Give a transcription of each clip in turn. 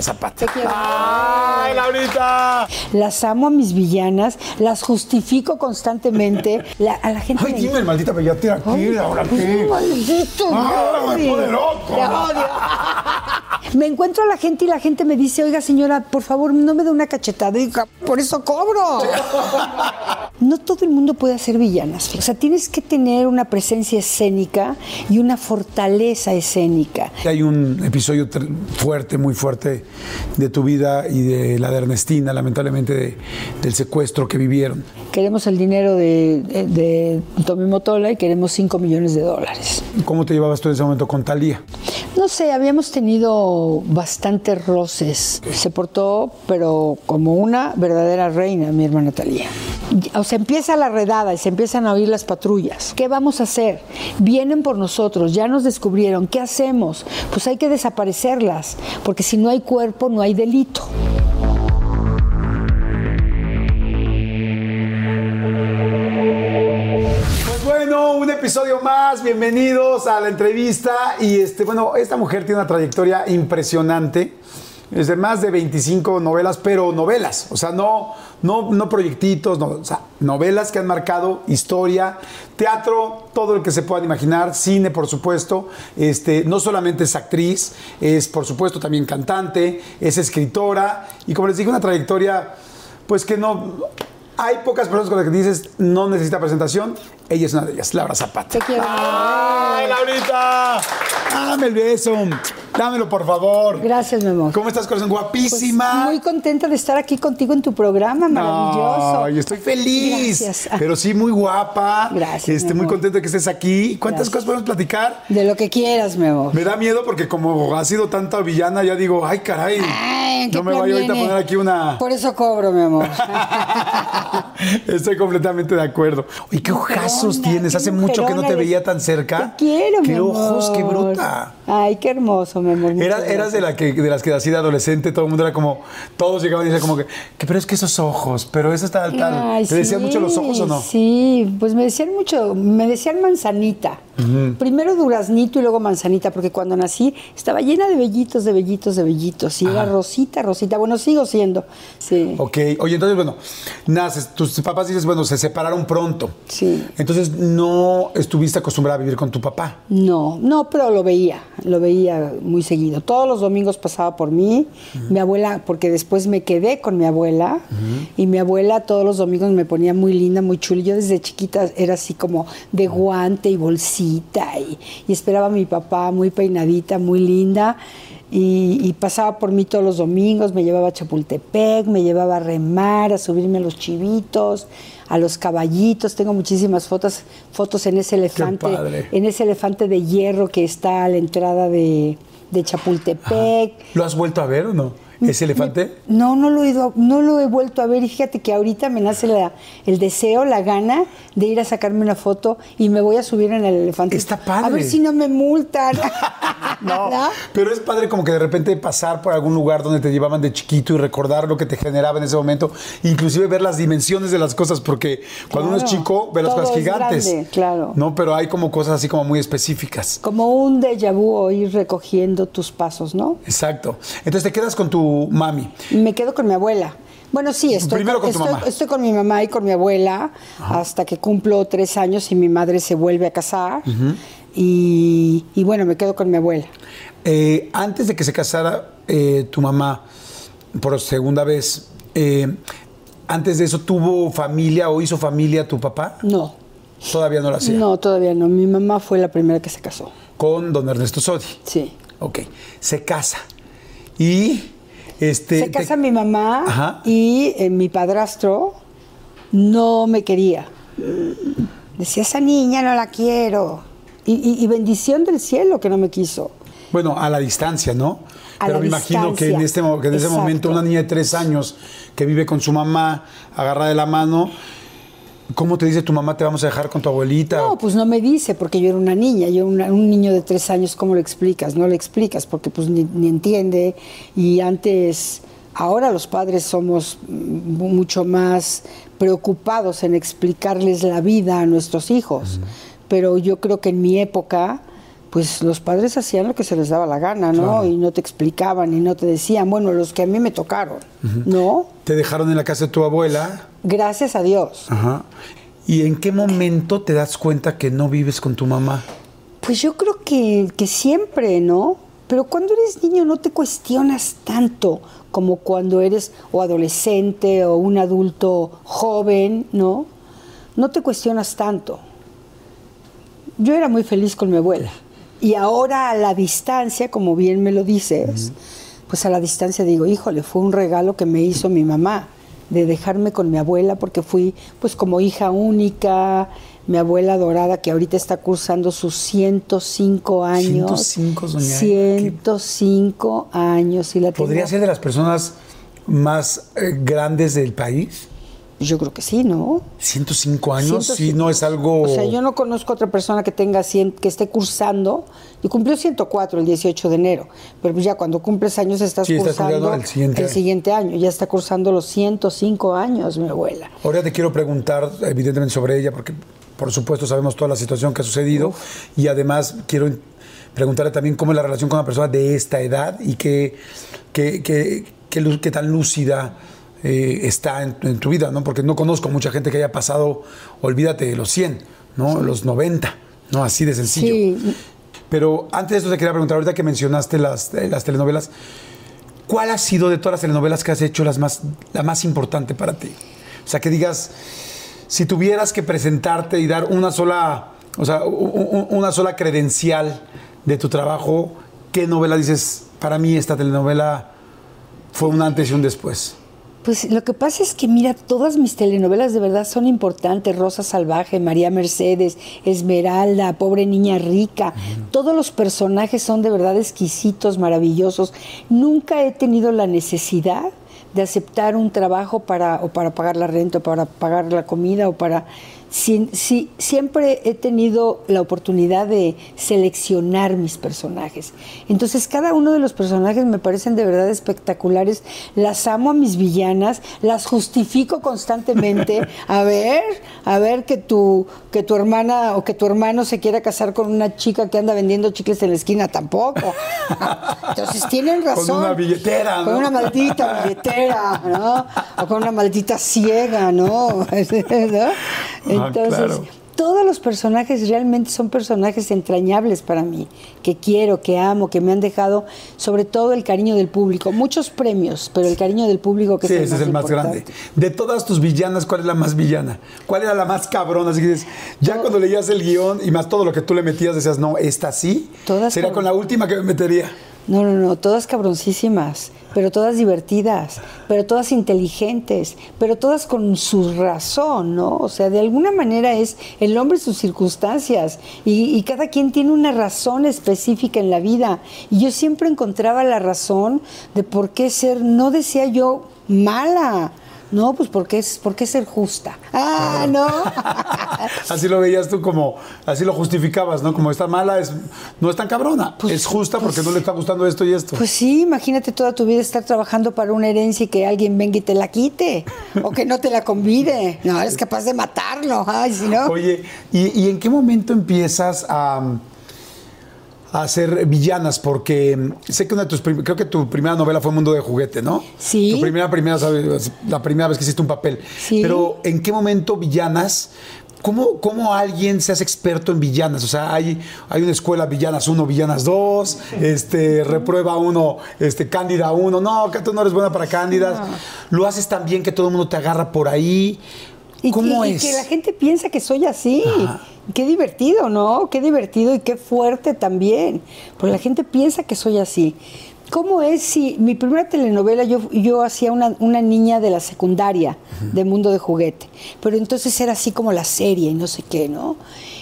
Zapata. Te quiero. ¡Ay, Laurita! Las amo a mis villanas, las justifico constantemente. La- a la gente Ay, dime, maldita bellatina aquí, Ay, Laura, pues, ¿qué? maldito, Ah, me pone loco. Te odio. Me encuentro a la gente y la gente me dice, oiga señora, por favor, no me dé una cachetada. Y por eso cobro. No todo el mundo puede hacer villanas. O sea, tienes que tener una presencia escénica y una fortaleza escénica. Hay un episodio fuerte, muy fuerte de tu vida y de la de Ernestina, lamentablemente, de- del secuestro que vivieron. Queremos el dinero de, de, de Tommy Motola y queremos 5 millones de dólares. ¿Cómo te llevabas tú en ese momento con Talía? No sé, habíamos tenido bastantes roces. Se portó, pero como una verdadera reina, mi hermana Talía. O sea, empieza la redada y se empiezan a oír las patrullas. ¿Qué vamos a hacer? Vienen por nosotros, ya nos descubrieron. ¿Qué hacemos? Pues hay que desaparecerlas, porque si no hay cuerpo, no hay delito. Episodio más, bienvenidos a la entrevista. Y este, bueno, esta mujer tiene una trayectoria impresionante, es de más de 25 novelas, pero novelas, o sea, no, no, no proyectitos, novelas que han marcado historia, teatro, todo lo que se puedan imaginar, cine, por supuesto, este, no solamente es actriz, es por supuesto también cantante, es escritora. Y como les dije, una trayectoria, pues que no... Hay pocas personas con las que dices no necesita presentación. Ella es una de ellas, Laura Zapata. Te quiero. ¡Ay, Laurita! Dame el beso. Dámelo, por favor. Gracias, mi amor. ¿Cómo estás, corazón? Pues, Guapísima. muy contenta de estar aquí contigo en tu programa, maravilloso. Ay, estoy feliz. Gracias. Pero sí, muy guapa. Gracias, Este, mi muy amor. contenta de que estés aquí. ¿Cuántas Gracias. cosas podemos platicar? De lo que quieras, mi amor. Me da miedo porque como ha sido tanta villana, ya digo, ay, caray. Ay, ¿qué no me vaya ahorita a poner aquí una... Por eso cobro, mi amor. Estoy completamente de acuerdo. Oye, qué ojazos tienes. Hace mucho que no te veía tan cerca. Te quiero, Qué mi ojos, qué bruta. Ay, qué hermoso, mi amor. Era- eras de, la que, de las que así de adolescente, todo el mundo era como, todos llegaban y decían como que, que, pero es que esos ojos, pero eso está tal. Ay, ¿Te decían sí, mucho los ojos o no? Sí, pues me decían mucho, me decían manzanita. Primero duraznito y luego manzanita, porque cuando nací estaba llena de vellitos, de vellitos, de vellitos. Y era rosita, rosita. Bueno, sigo siendo. Sí. Ok, oye, entonces, bueno, naces, tus papás dices, bueno, se separaron pronto. Sí. Entonces, no estuviste acostumbrada a vivir con tu papá. No, no, pero lo veía, lo veía muy seguido. Todos los domingos pasaba por mí, mi abuela, porque después me quedé con mi abuela, y mi abuela todos los domingos me ponía muy linda, muy chula. Yo desde chiquita era así como de guante y bolsita, y, y esperaba a mi papá muy peinadita, muy linda. Y, y pasaba por mí todos los domingos, me llevaba a Chapultepec, me llevaba a remar, a subirme a los chivitos, a los caballitos. Tengo muchísimas fotos, fotos en ese elefante, en ese elefante de hierro que está a la entrada de, de Chapultepec. ¿Lo has vuelto a ver o no? ¿Ese elefante? No, no lo he ido, no lo he vuelto a ver y fíjate que ahorita me nace la- el deseo, la gana de ir a sacarme una foto y me voy a subir en el elefante. Está padre. A ver si no me multan. No, ¿No? pero es padre como que de repente pasar por algún lugar donde te llevaban de chiquito y recordar lo que te generaba en ese momento, inclusive ver las dimensiones de las cosas, porque cuando uno es chico ve las cosas es gigantes. grande, claro. No, pero hay como cosas así como muy específicas. Como un déjà vu o ir recogiendo tus pasos, ¿no? Exacto. Entonces te quedas con tu mami. Me quedo con mi abuela. Bueno, sí, estoy, Primero con tu estoy, mamá. estoy con mi mamá y con mi abuela hasta que cumplo tres años y mi madre se vuelve a casar. y, y bueno, me quedo con mi abuela. Eh, antes de que se casara eh, tu mamá por segunda vez, eh, antes de eso, ¿tuvo familia o hizo familia tu papá? No, Todavía no lo hacía. no, todavía no. Mi mamá fue la primera que se casó. Con don Ernesto Sodi. Sí. Ok. Se casa. Y este. se te- casa mi mamá Ajá. y eh, mi padrastro no me quería. Decía, esa niña no la quiero. Y, y- y bendición del cielo que no me quiso. Bueno, a la distancia, ¿no? A Pero me imagino que en este, que en ese Exacto. momento una niña de tres años que vive con su mamá, agarrada de la mano, ¿cómo te dice tu mamá te vamos a dejar con tu abuelita? No, pues no me dice, porque yo era una niña, yo una- un niño de tres años, ¿cómo lo explicas? No le explicas, porque pues ni, ni entiende. Y antes, ahora los padres somos mucho más preocupados en explicarles la vida a nuestros hijos. Pero yo creo que en mi época pues los padres hacían lo que se les daba la gana, ¿no? Y no te explicaban y no te decían, bueno, los que a mí me tocaron, ¿no? Te dejaron en la casa de tu abuela. Gracias a Dios. Ajá. ¿Y en qué momento te das cuenta que no vives con tu mamá? Pues yo creo que, que siempre, ¿no? Pero cuando eres niño no te cuestionas tanto como cuando eres o adolescente o un adulto joven, ¿no? No te cuestionas tanto. Yo era muy feliz con mi abuela. Y ahora a la distancia, como bien me lo dices, pues a la distancia digo, híjole, fue un regalo que me hizo mi mamá de dejarme con mi abuela porque fui pues como hija única, mi abuela dorada que ahorita está cursando sus 105 años. 105, doña. 105 años. Y la ¿Podría tengo- ser de las personas más eh, grandes del país? Yo creo que sí, ¿no? 105 años, 105. sí, no es algo... O sea, yo no conozco otra persona que tenga 100, que esté cursando, y cumplió 104 el 18 de enero, pero pues ya cuando cumples años estás Sí, cursando el siguiente año. siguiente año, ya está cursando los 105 años mi abuela. Ahora te quiero preguntar, evidentemente, sobre ella, porque por supuesto sabemos toda la situación que ha sucedido y además quiero preguntarle también cómo es la relación con una persona de esta edad y qué, qué, qué- qué lu- qué tan lúcida eh, está en, en tu vida, ¿no? Porque no conozco mucha gente que haya pasado, olvídate, de los 100, ¿no? Los 90, ¿no? Así de sencillo. Sí, Pero antes de esto te quería preguntar, ahorita que mencionaste las, eh, las telenovelas, ¿cuál ha sido de todas las telenovelas que has hecho las más, la más importante para ti? O sea, que digas, si tuvieras que presentarte y dar una sola, o sea, una sola credencial de tu trabajo, ¿qué novela dices? Para mí esta telenovela fue un antes y un después. Pues lo que pasa es que, mira, todas mis telenovelas de verdad son importantes. Rosa Salvaje, María Mercedes, Esmeralda, Pobre Niña Rica. Todos los personajes son de verdad exquisitos, maravillosos. Nunca he tenido la necesidad de aceptar un trabajo para, o para pagar la renta, o para pagar la comida, o para... si- si- siempre he tenido la oportunidad de seleccionar mis personajes. Entonces, cada uno de los personajes me parecen de verdad espectaculares. Las amo a mis villanas, las justifico constantemente. A ver, a ver que tu, que tu hermana o que tu hermano se quiera casar con una chica que anda vendiendo chicles en la esquina, tampoco. Entonces, tienen Con razón. una billetera, Con ¿no? una maldita billetera, ¿no? O con una maldita ciega, ¿no? ¿No? Entonces, claro. todos los personajes realmente son personajes entrañables para mí, que quiero, que amo, que me han dejado, sobre todo el cariño del público. Muchos premios, pero el cariño del público que Sí, es el ese más es el más importante. grande. De todas tus villanas, ¿cuál es la más villana? ¿Cuál era la más cabrona? Así que dices, ya cuando leías el guion y más todo lo que tú le metías, decías, no, esta sí. Todas Sería con la última que me metería. No, no, no, todas cabroncísimas, pero todas divertidas, pero todas inteligentes, pero todas con su razón, ¿no? O sea, de alguna manera es el hombre sus circunstancias y, y cada quien tiene una razón específica en la vida. Y yo siempre encontraba la razón de por qué ser, no decía yo mala. No, pues porque es, porque ser justa. Ah, no. Así lo veías tú como, así lo justificabas, ¿no? Como está mala, es, no es tan cabrona. Pues- es justa porque pues- no le está gustando esto y esto. Pues sí, imagínate toda tu vida estar trabajando para una herencia y que alguien venga y te la quite o que no te la convide. No, eres capaz de matarlo. Ay, si no. Oye, ¿y, y en qué momento empiezas a, a hacer villanas? Porque mm, sé que una de tus creo que tu primera novela fue Mundo de Juguete, ¿no? Sí. Tu primera, primera, sabes, la primera vez que hiciste un papel. Sí. Pero ¿en qué momento villanas? ¿Cómo, ¿Cómo alguien se hace experto en villanas? O sea, hay, hay una escuela villanas 1, villanas 2, este, reprueba 1, este, cándida 1. No, que tú no eres buena para cándidas. Lo haces tan bien que todo el mundo te agarra por ahí. Y, ¿Cómo y es? que la gente piensa que soy así. Ajá. Qué divertido, ¿no? Qué divertido y qué fuerte también. Porque la gente piensa que soy así. ¿Cómo es si mi primera telenovela yo, yo hacía una, una niña de la secundaria de Mundo de Juguete? Pero entonces era así como la serie y no sé qué, ¿no?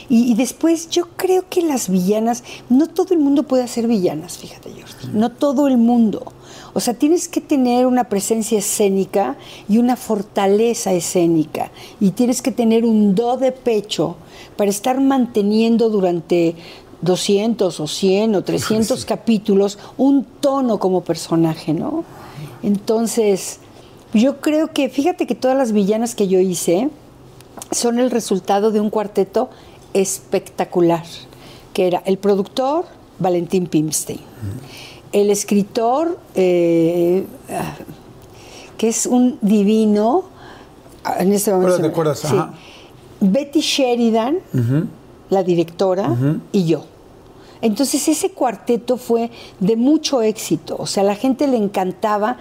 Y, y después yo creo que las villanas, no todo el mundo puede hacer villanas, fíjate, Jordi. No todo el mundo. O sea, tienes que tener una presencia escénica y una fortaleza escénica. Y tienes que tener un do de pecho para estar manteniendo durante 200 o 100 o 300 capítulos un tono como personaje, ¿no? Entonces, yo creo que, fíjate que todas las villanas que yo hice son el resultado de un cuarteto espectacular que era el productor Valentín Pimstein, el escritor, eh, que es un divino, ah, en este momento... Te acuerdas, sí. Betty Sheridan, la directora, y yo. Entonces ese cuarteto fue de mucho éxito, o sea, a la gente le encantaba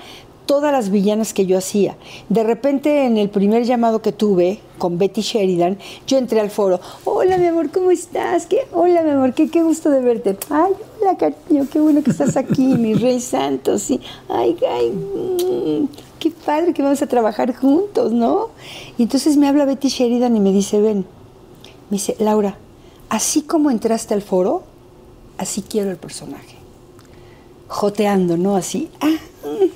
todas las villanas que yo hacía. De repente en el primer llamado que tuve con Betty Sheridan, yo entré al foro, hola mi amor, ¿cómo estás? ¿Qué? Hola mi amor, qué, qué gusto de verte. Ay, hola cariño, qué bueno que estás aquí, mi rey santo, sí. Ay, ay, mm, qué padre que vamos a trabajar juntos, ¿no? Y entonces me habla Betty Sheridan y me dice, ven, me dice, Laura, así como entraste al foro, así quiero el personaje. Joteando, ¿no? Así, ah,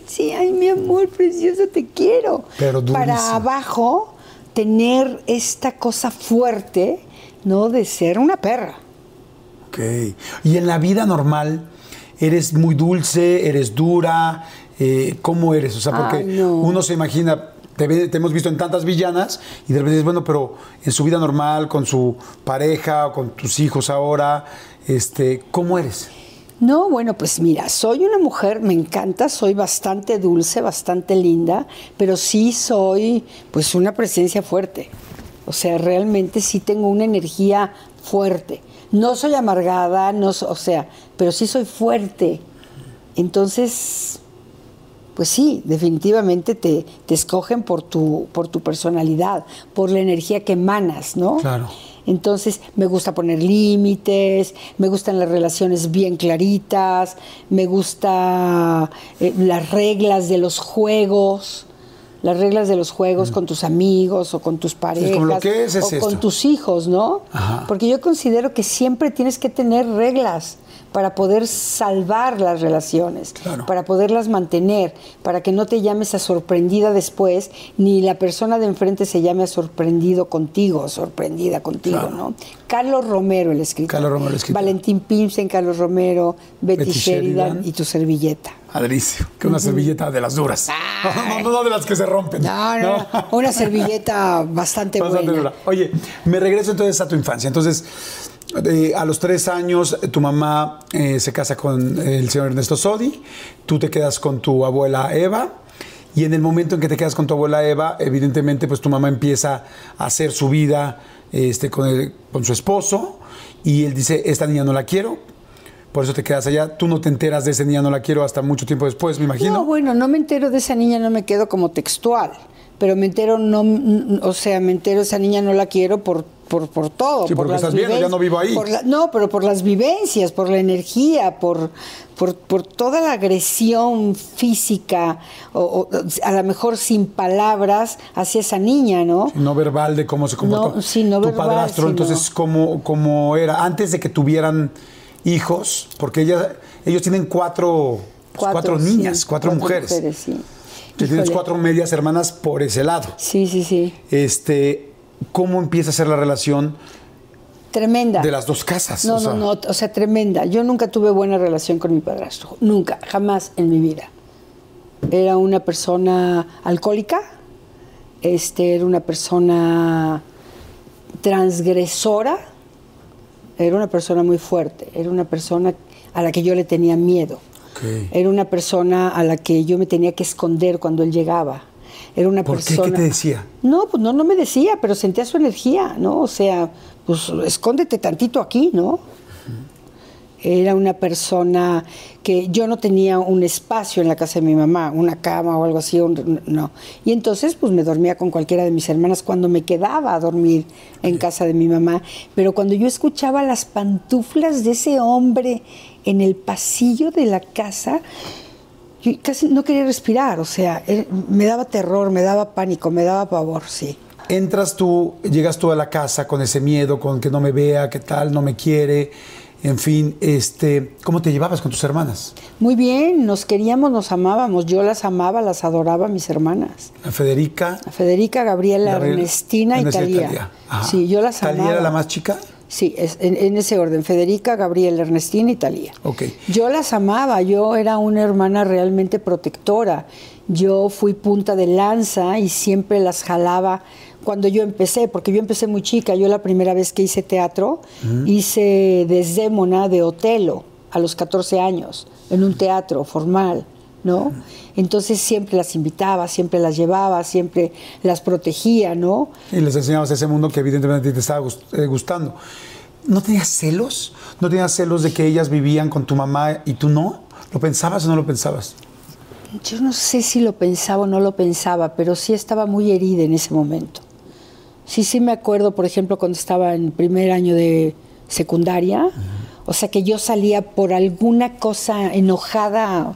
sí, ay, mi amor precioso, te quiero. Pero. Para abajo, tener esta cosa fuerte, ¿no? De ser una perra. Ok. Y en la vida normal, ¿eres muy dulce? ¿Eres dura? Eh, ¿Cómo eres? O sea, porque no. uno se imagina, te hemos visto en tantas villanas y de repente dices, bueno, pero en su vida normal, con su pareja, o con tus hijos ahora, este, ¿cómo eres? No, bueno, pues mira, soy una mujer, me encanta, soy bastante dulce, bastante linda, pero sí soy pues una presencia fuerte. O sea, realmente sí tengo una energía fuerte. No soy amargada, no, o sea, pero sí soy fuerte. Entonces, pues sí, definitivamente te, te escogen por tu, por tu personalidad, por la energía que emanas, ¿no? Claro. Entonces me gusta poner límites, me gustan las relaciones bien claritas, me gusta eh, las reglas de los juegos, las reglas de los juegos con tus amigos o con tus parejas como lo que es, es o esto. con tus hijos, ¿no? Ajá. Porque yo considero que siempre tienes que tener reglas para poder salvar las relaciones, Claro. para poderlas mantener, para que no te llames a sorprendida después, ni la persona de enfrente se llame a sorprendido contigo, sorprendida contigo, Claro. ¿no? Carlos Romero, el escritor. Carlos Romero, el escritor. Valentín Pimsen, Carlos Romero, Betty, Betty Sheridan, Sheridan. y tu servilleta. Adricio, que una servilleta de las duras. No, no, no de las que se rompen. No, no, no, una servilleta bastante, Bastante buena. dura. Oye, me regreso entonces a tu infancia. Entonces, a los tres años, eh, tu mamá eh, se casa con el señor Ernesto Sodi, tú te quedas con tu abuela Eva, y en el momento en que te quedas con tu abuela Eva, evidentemente, pues tu mamá empieza a hacer su vida este, con, con su esposo, y él dice, esta niña no la quiero, por eso te quedas allá. Tú no te enteras de ese niña no la quiero hasta mucho tiempo después, me imagino. No, bueno, no me entero de esa niña, no me quedo como textual. Pero me entero, no, o sea, me entero, esa niña no la quiero por, por, por todo. Sí, por porque las estás viendo, ya no vivo ahí. la- no, pero por las vivencias, por la energía, por, por, por toda la agresión física, o, o a lo mejor sin palabras, hacia esa niña, ¿no? no verbal de cómo se comportó No, sí, no tu verbal, padrastro, sino- entonces cómo, cómo era antes de que tuvieran hijos, porque ella, ellos tienen cuatro, pues, cuatro, sí, niñas, cuatro, mujeres. sí. Que tienes cuatro medias hermanas por ese lado. Sí, sí, sí. Este, ¿cómo empieza a ser la relación Tremenda. de las dos casas? No, O sea, no, no, o sea, tremenda. Yo nunca tuve buena relación con mi padrastro, nunca, jamás en mi vida. Era una persona alcohólica, este, era una persona transgresora, era una persona muy fuerte, era una persona a la que yo le tenía miedo. Era una persona a la que yo me tenía que esconder cuando él llegaba. Era una ¿Por qué? ¿Qué persona. te decía? No, pues no, no me decía, pero sentía su energía, ¿no? O sea, pues escóndete tantito aquí, ¿no? Era una persona que yo no tenía un espacio en la casa de mi mamá, una cama o algo así, un- no. Y entonces, pues me dormía con cualquiera de mis hermanas cuando me quedaba a dormir en casa de mi mamá. Pero cuando yo escuchaba las pantuflas de ese hombre en el pasillo de la casa, yo casi no quería respirar, o sea, eh, me daba terror, me daba pánico, me daba pavor, sí. Entras tú, llegas tú a la casa con ese miedo, con que no me vea, que tal, no me quiere, en fin, este, ¿cómo te llevabas con tus hermanas? Muy bien, nos queríamos, nos amábamos, yo las amaba, las adoraba mis hermanas. A Federica. A Federica, Gabriela, Gabriel- Ernestina y Talía. Ajá. Sí, yo las ¿Talía amaba. era la más chica? Sí, es, en, en ese orden, Federica, Gabriela, Ernestina y Talía. Ok. Yo las amaba, yo era una hermana realmente protectora. Yo fui punta de lanza y siempre las jalaba cuando yo empecé, porque yo empecé muy chica. Yo la primera vez que hice teatro, hice Desdémona de Otelo a los 14 años, en un teatro formal, ¿no? Entonces siempre las invitaba, siempre las llevaba, siempre las protegía, ¿no? Y les enseñabas ese mundo que evidentemente te estaba eh, gustando. ¿No tenías celos? ¿No tenías celos de que ellas vivían con tu mamá y tú no? ¿Lo pensabas o no lo pensabas? Yo no sé si lo pensaba o no lo pensaba, pero sí estaba muy herida en ese momento. Sí, sí me acuerdo, por ejemplo, cuando estaba en primer año de secundaria, o sea que yo salía por alguna cosa enojada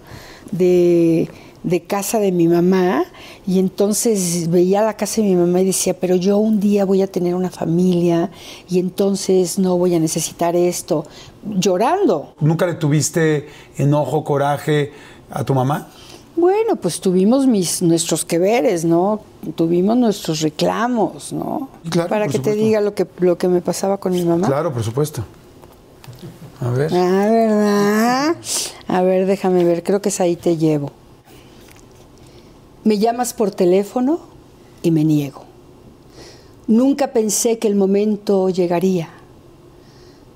de, de casa de mi mamá y entonces veía la casa de mi mamá y decía, pero yo un día voy a tener una familia y entonces no voy a necesitar esto, llorando. ¿Nunca le tuviste enojo, coraje a tu mamá? Bueno, pues tuvimos mis, nuestros que veres, ¿no? Tuvimos nuestros reclamos, ¿no? Claro, Para por que te diga lo que, lo que me pasaba con mi mamá. Claro, por supuesto. A ver. Ah, ¿verdad? A ver, déjame ver, creo que es ahí te llevo. Me llamas por teléfono y me niego. Nunca pensé que el momento llegaría.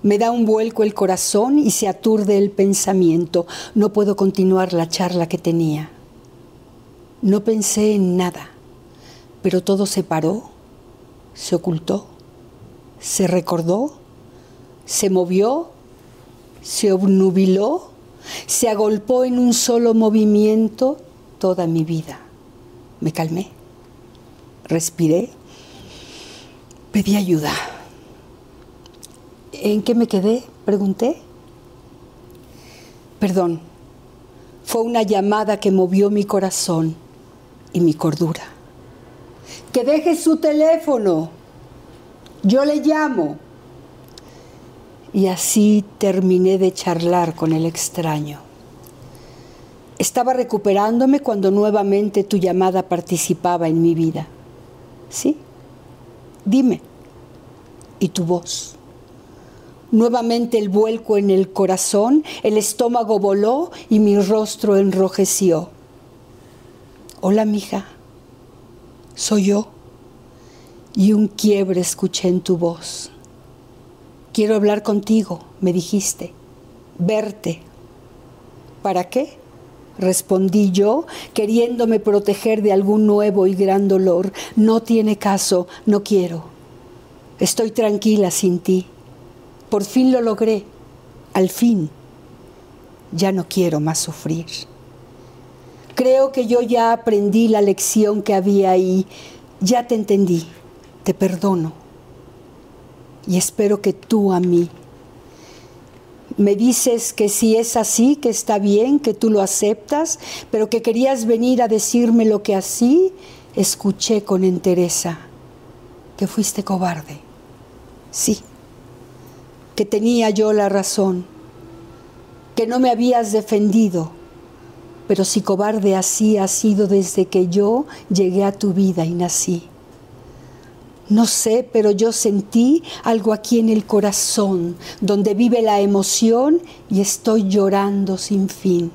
Me da un vuelco el corazón y se aturde el pensamiento. No puedo continuar la charla que tenía. No pensé en nada, pero todo se paró, se ocultó, se recordó, se movió, se obnubiló, se agolpó en un solo movimiento toda mi vida. Me calmé, respiré, pedí ayuda. ¿En qué me quedé? Pregunté. Perdón, fue una llamada que movió mi corazón y mi cordura. Que deje su teléfono. Yo le llamo. Y así terminé de charlar con el extraño. Estaba recuperándome cuando nuevamente tu llamada participaba en mi vida. ¿Sí? Dime. Y tu voz. Nuevamente el vuelco en el corazón, el estómago voló y mi rostro enrojeció. Hola, mija. Soy yo. Y un quiebre escuché en tu voz. Quiero hablar contigo, me dijiste. Verte. ¿Para qué? Respondí yo, queriéndome proteger de algún nuevo y gran dolor. No tiene caso, no quiero. Estoy tranquila sin ti. Por fin lo logré. Al fin. Ya no quiero más sufrir. Creo que yo ya aprendí la lección que había ahí. Ya te entendí. Te perdono. Y espero que tú a mí. Me dices que si es así, que está bien, que tú lo aceptas, pero que querías venir a decirme lo que así escuché con entereza. Que fuiste cobarde. Sí. Que tenía yo la razón. Que no me habías defendido. Pero si cobarde así ha sido desde que yo llegué a tu vida y nací. No sé, pero yo sentí algo aquí en el corazón, donde vive la emoción y estoy llorando sin fin.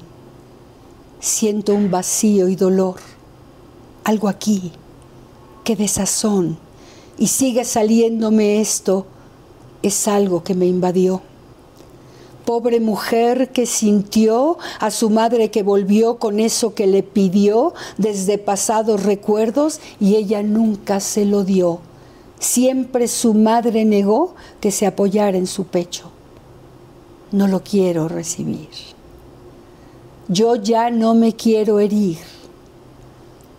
Siento un vacío y dolor, algo aquí, que desazón, y sigue saliéndome esto, es algo que me invadió. Pobre mujer que sintió a su madre que volvió con eso que le pidió desde pasados recuerdos y ella nunca se lo dio. Siempre su madre negó que se apoyara en su pecho. No lo quiero recibir. Yo ya no me quiero herir.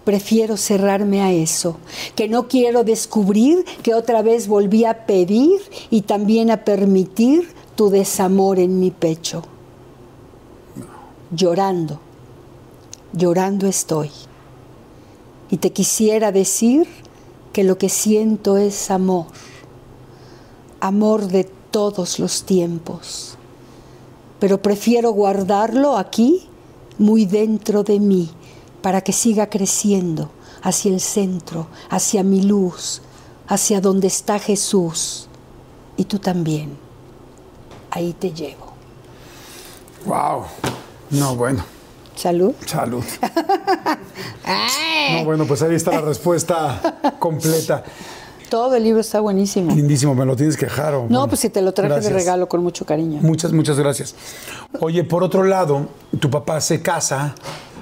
Prefiero cerrarme a eso, que no quiero descubrir que otra vez volví a pedir y también a permitir tu desamor en mi pecho. Llorando, llorando estoy. Y te quisiera decir que lo que siento es amor, amor de todos los tiempos, pero prefiero guardarlo aquí, muy dentro de mí, para que siga creciendo hacia el centro, hacia mi luz, hacia donde está Jesús. y tú también. Ahí te llevo. Wow. No, bueno. Salud. Salud. No, bueno, pues ahí está la respuesta completa. Todo el libro está buenísimo. Lindísimo, me lo tienes que dejar. o, No, bueno, pues si te lo traje gracias. de regalo con mucho cariño. Muchas, muchas gracias. Oye, por otro lado, tu papá se casa,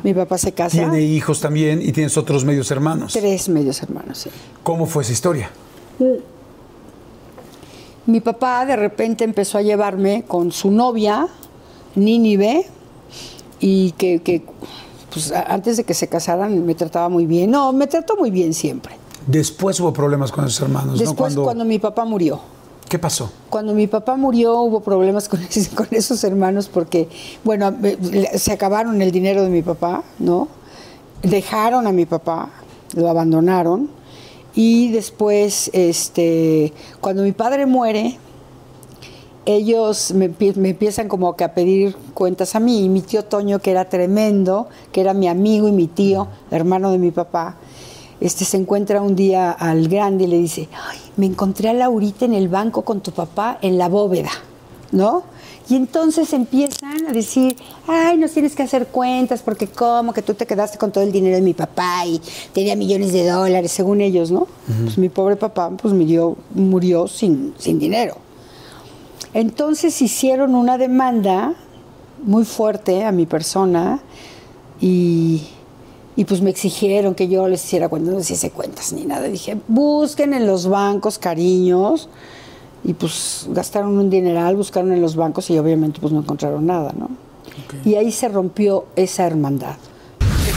Mi papá se casa. tiene hijos también y tienes otros medios hermanos. Tres medios hermanos, sí. ¿Cómo fue esa historia? Mi papá de repente empezó a llevarme con su novia, Nínive, y que, que, pues, antes de que se casaran me trataba muy bien. No, me trató muy bien siempre. Después hubo problemas con esos hermanos, Después, ¿no? Cuando, cuando mi papá murió. ¿Qué pasó? Cuando mi papá murió hubo problemas con, con esos hermanos porque, bueno, se acabaron el dinero de mi papá, ¿no? Dejaron a mi papá, lo abandonaron y después, este, cuando mi padre muere, ellos me, empie- me empiezan como que a pedir cuentas a mí y mi tío Toño, que era tremendo, que era mi amigo y mi tío, hermano de mi papá, este, se encuentra un día al grande y le dice, ay, me encontré a Laurita en el banco con tu papá en la bóveda, ¿no? Y entonces empiezan a decir, ay, nos tienes que hacer cuentas porque como que tú te quedaste con todo el dinero de mi papá y tenía millones de dólares, según ellos, ¿no? Pues mi pobre papá pues murió, murió sin, sin dinero. Entonces hicieron una demanda muy fuerte a mi persona y, y pues me exigieron que yo les hiciera cuentas, no les hice cuentas ni nada. Dije, busquen en los bancos cariños y pues gastaron un dineral, buscaron en los bancos y obviamente pues no encontraron nada, ¿no? Y ahí se rompió esa hermandad.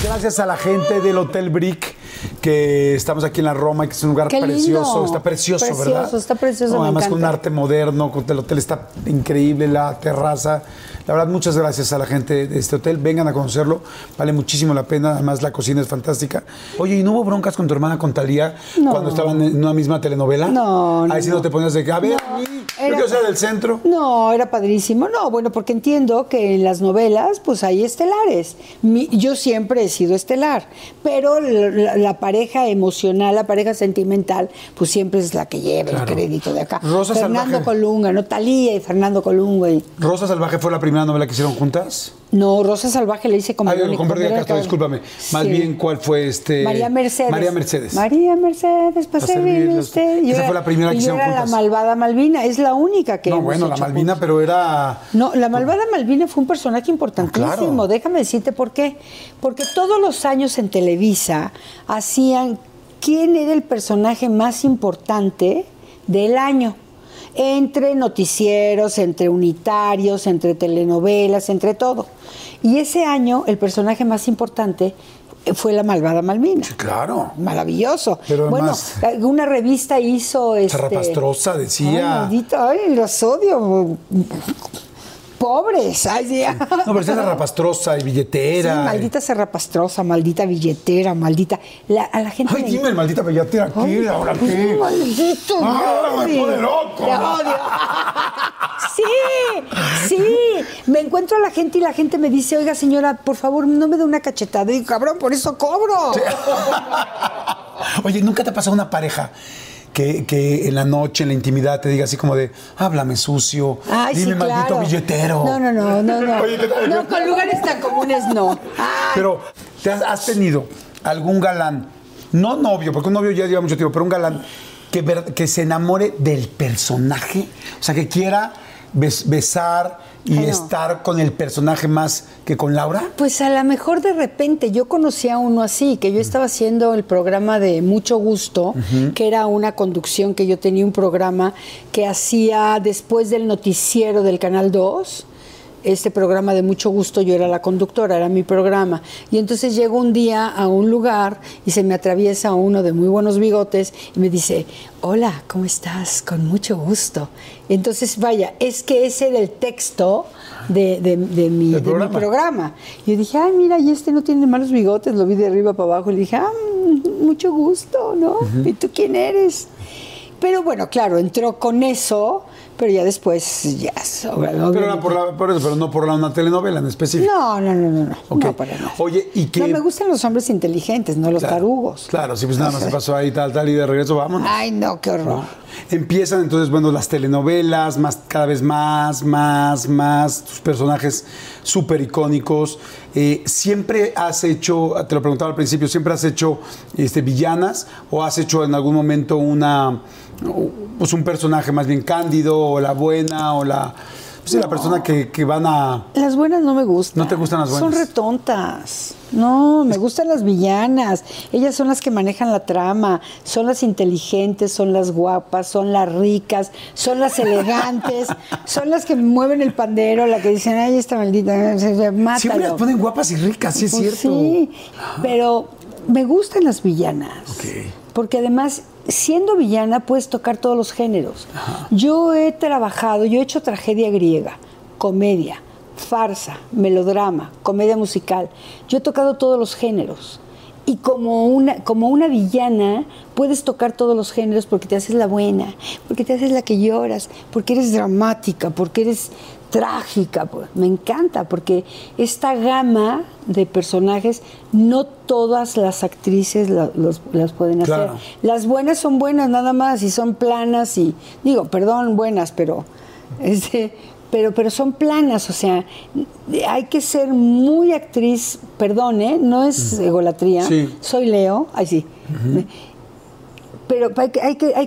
Gracias a la gente del Hotel Brick, que estamos aquí en la Roma, que es un lugar Qué lindo. precioso. Está precioso, Precioso, ¿verdad? está precioso, No, me además con un encanta. arte moderno, el hotel está increíble, la terraza. La verdad, muchas gracias a la gente de este hotel. Vengan a conocerlo, vale muchísimo la pena. Además, la cocina es fantástica. Oye, ¿y no hubo broncas con tu hermana, con Talía, No. cuando estaban en una misma telenovela? No, no, Ahí sí no no. te ponías de que, a ver, No, yo era- quiero ser del centro. No, era padrísimo. No, bueno, porque entiendo que en las novelas, pues hay estelares. Mi- yo siempre he sido estelar, pero la, la- la pareja emocional, la pareja sentimental, pues siempre es la que lleva Claro. el crédito de acá. Rosa Fernando Salvaje. Colunga, ¿no? Talía y Fernando Colunga. y- Rosa Salvaje fue la primera novela que hicieron juntas. No, Rosa Salvaje le hice con Verónica Verónica Castro, discúlpame. Más Sí. bien, ¿cuál fue este? María Mercedes. María Mercedes. María Mercedes, para Pa' servirle usted. Yo Esa era- fue la primera que yo hicieron era la juntas. malvada Malvina, es la única que no, hemos bueno, la Malvina, juntos. pero era. No, la malvada Malvina fue un personaje importantísimo. Ah, claro. Déjame decirte por qué. Porque todos los años en Televisa hacían quién era el personaje más importante del año. Entre noticieros, entre unitarios, entre telenovelas, entre todo. Y ese año el personaje más importante fue la malvada Malvina. Claro. Maravilloso. Pero bueno, además- una revista hizo este. Zarrapastrosa decía. Ay, maldito, ay, los odio. Pobres. Ay, sí. No, pero esa rapastrosa y billetera. Sí, maldita serrapastrosa, maldita billetera, maldita. La- a la gente. Ay, le- dime, maldita billetera, Ay, ¿qué? ¿Ahora pues, qué? Maldito. Ah, me pone loco. Te odio. Sí, sí. Me encuentro a la gente y la gente me dice, oiga, señora, por favor, no me dé una cachetada. Y cabrón, por eso cobro. Oye, ¿nunca te ha pasado una pareja que, que en la noche, en la intimidad, te diga así como de, háblame sucio, Ay, dime sí, maldito claro. billetero? No, no, no, no, no. No, con lugares tan comunes no. Ay, Pero, ¿te has, has tenido algún galán, no novio, porque un novio ya lleva mucho tiempo, pero un galán que, ver- que se enamore del personaje? O sea, que quiera bes- besar y no. estar con el personaje más que con Laura. Pues a lo mejor de repente yo conocí a uno así, que yo estaba haciendo el programa de Mucho Gusto, que era una conducción que yo tenía un programa que hacía después del noticiero del Canal 2. Este programa de mucho gusto, yo era la conductora, era mi programa. Y entonces llego un día a un lugar y se me atraviesa uno de muy buenos bigotes y me dice, hola, ¿cómo estás? Con mucho gusto. Entonces, vaya, es que ese era el texto de, de- de mi, de mi programa. programa. Yo dije, ay, mira, y este no tiene malos bigotes, lo vi de arriba para abajo y le dije, ah, mm, mucho gusto, ¿no? ¿Y tú quién eres? Pero bueno, claro, entró con eso, pero ya después, ya, sobre- Pero, era por la- por eso, pero no por la, una telenovela en específico. No, no, no, no, no, no para nada. Oye, ¿y qué? No, me gustan los hombres inteligentes, no los Claro, tarugos. Claro, sí, pues nada más se pasó ahí, tal, tal, y de regreso vámonos. Ay, no, qué horror. Empiezan entonces, bueno, las telenovelas, más, cada vez más, más, más, tus personajes súper icónicos. Eh, ¿Siempre has hecho, te lo preguntaba al principio, ¿siempre has hecho este, villanas o has hecho en algún momento una, pues un personaje más bien cándido o la buena o la... Pues, la persona que, que van a... Las buenas no me gustan. ¿No te gustan las buenas? Son retontas. No, me gustan las villanas. Ellas son las que manejan la trama, son las inteligentes, son las guapas, son las ricas, son las elegantes, son las que mueven el pandero, la que dicen, ay, esta maldita, mátalo. Siempre las ponen guapas y ricas, sí es Pues cierto. Sí, pero me gustan las villanas. Ok. Porque además, siendo villana, puedes tocar todos los géneros. Yo he trabajado, yo he hecho tragedia griega, comedia, farsa, melodrama, comedia musical. Yo he tocado todos los géneros. Y como una, como una villana, puedes tocar todos los géneros porque te haces la buena, porque te haces la que lloras, porque eres dramática, porque eres trágica. Me encanta, porque esta gama de personajes, no todas las actrices la- los- las pueden hacer. Claro. Las buenas son buenas nada más y son planas y, digo, perdón, buenas, pero, este, pero, pero son planas, o sea, hay que ser muy actriz, perdón, ¿eh? no es egolatría, Sí. soy Leo, ay sí, pero hay que, hay que, hay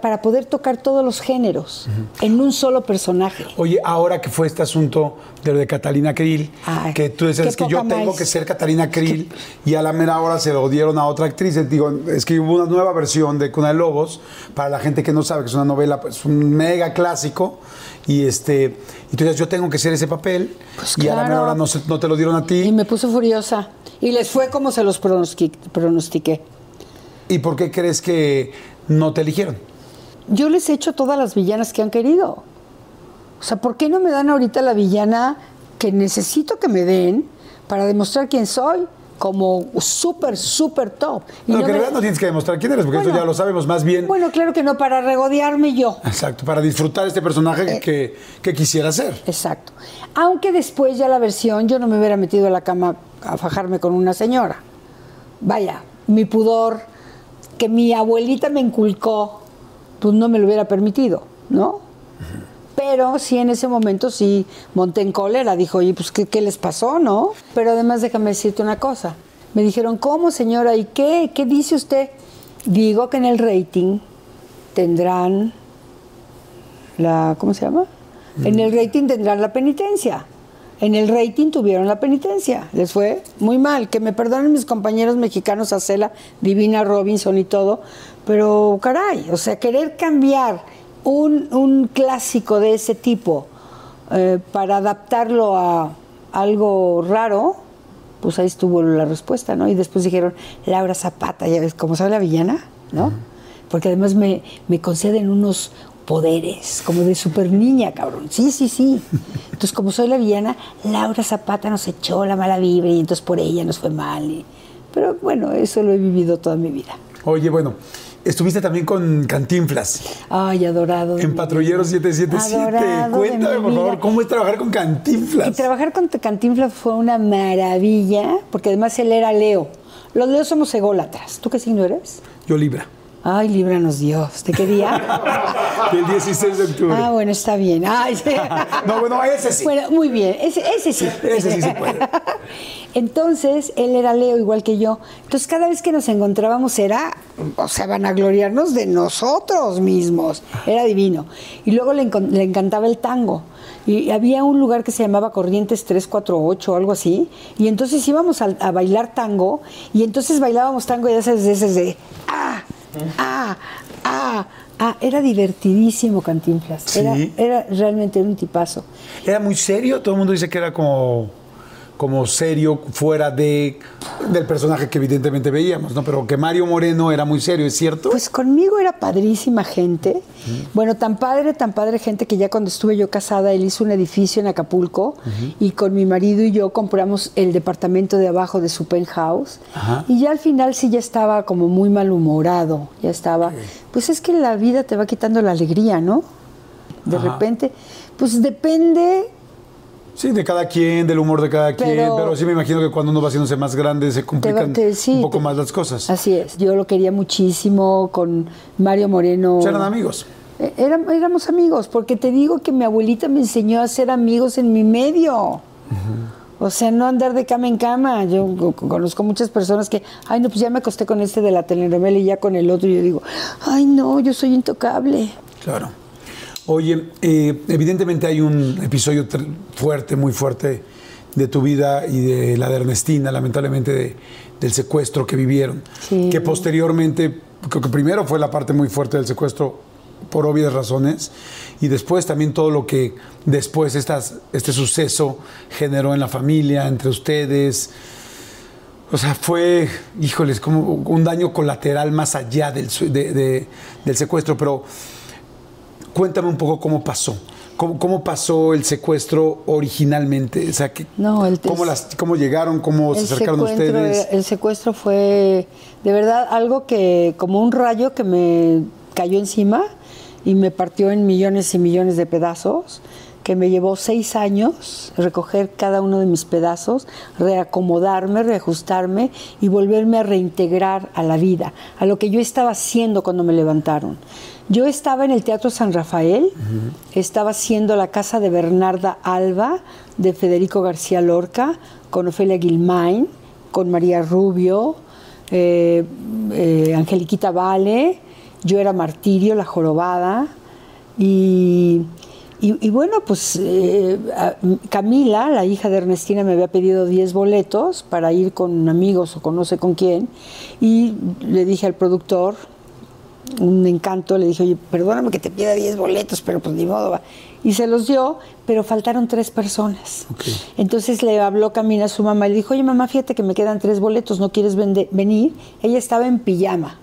para poder tocar todos los géneros en un solo personaje. Oye, ahora que fue este asunto de lo de Catalina Krill, Ay, que tú decías que yo tengo más. que ser Catalina Krill y a la mera hora se lo dieron a otra actriz. Eh, Digo, es que hubo una nueva versión de Cuna de Lobos, para la gente que no sabe que es una novela, pues un mega clásico. Y este, y tú dices, yo tengo que ser ese papel, Pues y a la mera hora no, no te lo dieron a Y ti. me puso furiosa. Y les fue como se los pronostiqué. ¿Y por qué crees que no te eligieron? Yo les he hecho todas las villanas que han querido. O sea, ¿por qué no me dan ahorita la villana que necesito que me den para demostrar quién soy? Como súper, súper top. Y No, no que en me- realidad no tienes que demostrar quién eres, porque Bueno, eso ya lo sabemos más bien. Bueno, claro que no, para regodearme yo. Exacto, para disfrutar este personaje Eh. que, que quisiera ser. Exacto. Aunque después ya la versión yo no me hubiera metido a la cama a fajarme con una señora. Vaya, mi pudor que mi abuelita me inculcó, pues no me lo hubiera permitido, ¿no? Pero sí en ese momento sí monté en cólera, dijo, oye, pues ¿qué, qué les pasó, no? Pero además déjame decirte una cosa. Me dijeron, ¿cómo señora? ¿Y qué? ¿Qué dice usted? Digo que en el rating tendrán la, ¿cómo se llama? En el rating tendrán la penitencia. En el rating tuvieron la penitencia. Les fue muy mal. Que me perdonen mis compañeros mexicanos, Acela, Divina, Robinson y todo. Pero caray, o sea, querer cambiar un, un clásico de ese tipo eh, para adaptarlo a algo raro, pues ahí estuvo la respuesta, ¿no? Y después dijeron, Laura Zapata, ya ves, como sabe la villana, ¿no? Porque además me, me conceden unos poderes, como de super niña, cabrón. Sí, sí, sí. Entonces, como soy la villana, Laura Zapata nos echó la mala vibra y entonces por ella nos fue mal. y- Pero bueno, eso lo he vivido toda mi vida. Oye, bueno, estuviste también con Cantinflas. Ay, adorado. En Patrullero vida. 777. Adorado Cuéntame, por favor. ¿cómo es trabajar con Y Cantinflas? trabajar con Cantinflas fue una maravilla, porque además él era Leo. Los Leos somos ególatras. ¿Tú qué signo eres? Yo Libra. Ay, líbranos Dios. ¿De qué día? Del 16 de octubre. ah, bueno, está bien. Ay, sí. No, bueno, ese sí. Bueno, muy bien. Ese, ese sí. Ese sí se puede. Entonces, él era Leo igual que yo. Entonces, cada vez que nos encontrábamos era, o sea, van a gloriarnos de nosotros mismos. Era divino. Y luego le, le encantaba el tango. Y había un lugar que se llamaba Corrientes 348 o algo así. Y entonces íbamos a, a bailar tango. Y entonces bailábamos tango y esas veces de, ah, ah, ah, ah. Era divertidísimo Cantinflas. Era, era realmente un tipazo. Era muy serio. Todo el mundo dice que era como, como serio fuera de, del personaje que evidentemente veíamos, ¿no? Pero que Mario Moreno era muy serio, ¿es cierto? Pues conmigo era padrísima gente. Bueno, tan padre, tan padre gente que ya cuando estuve yo casada, él hizo un edificio en Acapulco y con mi marido y yo compramos el departamento de abajo de su penthouse. Y ya al final sí ya estaba como muy malhumorado, ya estaba. Pues es que la vida te va quitando la alegría, ¿no? De repente, pues depende Sí, de cada quien, del humor de cada quien, Pero- sí me imagino que cuando uno va haciéndose más grande se complican te- sí, un poco te- más las cosas. Así es, yo lo quería muchísimo con Mario Moreno. Eran amigos. Eh, éram- éramos amigos, porque te digo que mi abuelita me enseñó a ser amigos en mi medio. O sea, no andar de cama en cama. Yo co- conozco muchas personas que, ay, no, pues ya me acosté con este de la telenovela y ya con el otro. Y yo digo, ay, no, yo soy intocable. Claro. Oye, eh, evidentemente hay un episodio fuerte, muy fuerte de tu vida y de la de Ernestina, lamentablemente de- del secuestro que vivieron. Sí. Que posteriormente, creo que primero fue la parte muy fuerte del secuestro por obvias razones y después también todo lo que después estas, este suceso generó en la familia, entre ustedes. O sea, fue, híjoles, como un daño colateral más allá del, de- de- del secuestro, pero cuéntame un poco cómo pasó. ¿Cómo, cómo pasó el secuestro originalmente? O sea, que- No, el ¿cómo, las, ¿cómo llegaron? ¿Cómo se acercaron ustedes? era- El secuestro fue de verdad algo que, como un rayo que me cayó encima y me partió en millones y millones de pedazos, que me llevó seis años recoger cada uno de mis pedazos, reacomodarme, reajustarme y volverme a reintegrar a la vida, a lo que yo estaba haciendo cuando me levantaron. Yo estaba en el Teatro San Rafael, estaba haciendo la casa de Bernarda Alba, de Federico García Lorca, con Ofelia Guilmain, con María Rubio, eh, eh, Angeliquita Vale, yo era Martirio, la jorobada, y, y- y bueno, pues eh, Camila, la hija de Ernestina, me había pedido 10 boletos para ir con amigos o con no sé con quién, y le dije al productor, un encanto, le dije, oye, perdóname que te pida 10 boletos, pero pues ni modo. va". Y se los dio, pero faltaron tres personas. Entonces le habló Camila a su mamá y le dijo, oye mamá, fíjate que me quedan tres boletos, ¿no quieres venir? Ella estaba en pijama.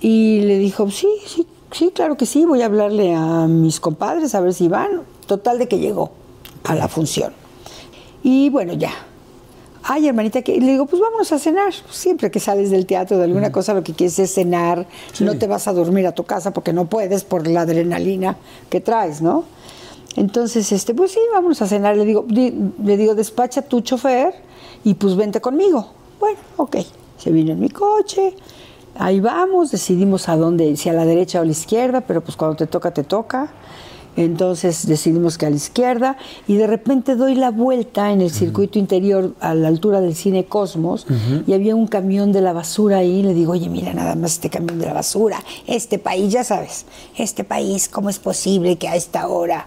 Y le dijo, sí, sí, sí, claro que sí, voy a hablarle a mis compadres a ver si van. Total de que llegó a la función. Y bueno, ya. Ay, hermanita, que le digo, pues vámonos a cenar. Siempre que sales del teatro de alguna cosa, lo que quieres es cenar. No te vas a dormir a tu casa porque no puedes por la adrenalina que traes, ¿no? Entonces, este, pues sí, vámonos a cenar. Le digo, di- le digo, despacha tu chofer y pues vente conmigo. Bueno, ok. Se vino en mi coche, ahí vamos, decidimos a dónde, si a la derecha o a la izquierda, pero pues cuando te toca, te toca. Entonces decidimos que a la izquierda y de repente doy la vuelta en el circuito interior a la altura del cine Cosmos y había un camión de la basura ahí y le digo, oye, mira nada más este camión de la basura, este país, ya sabes, este país, ¿cómo es posible que a esta hora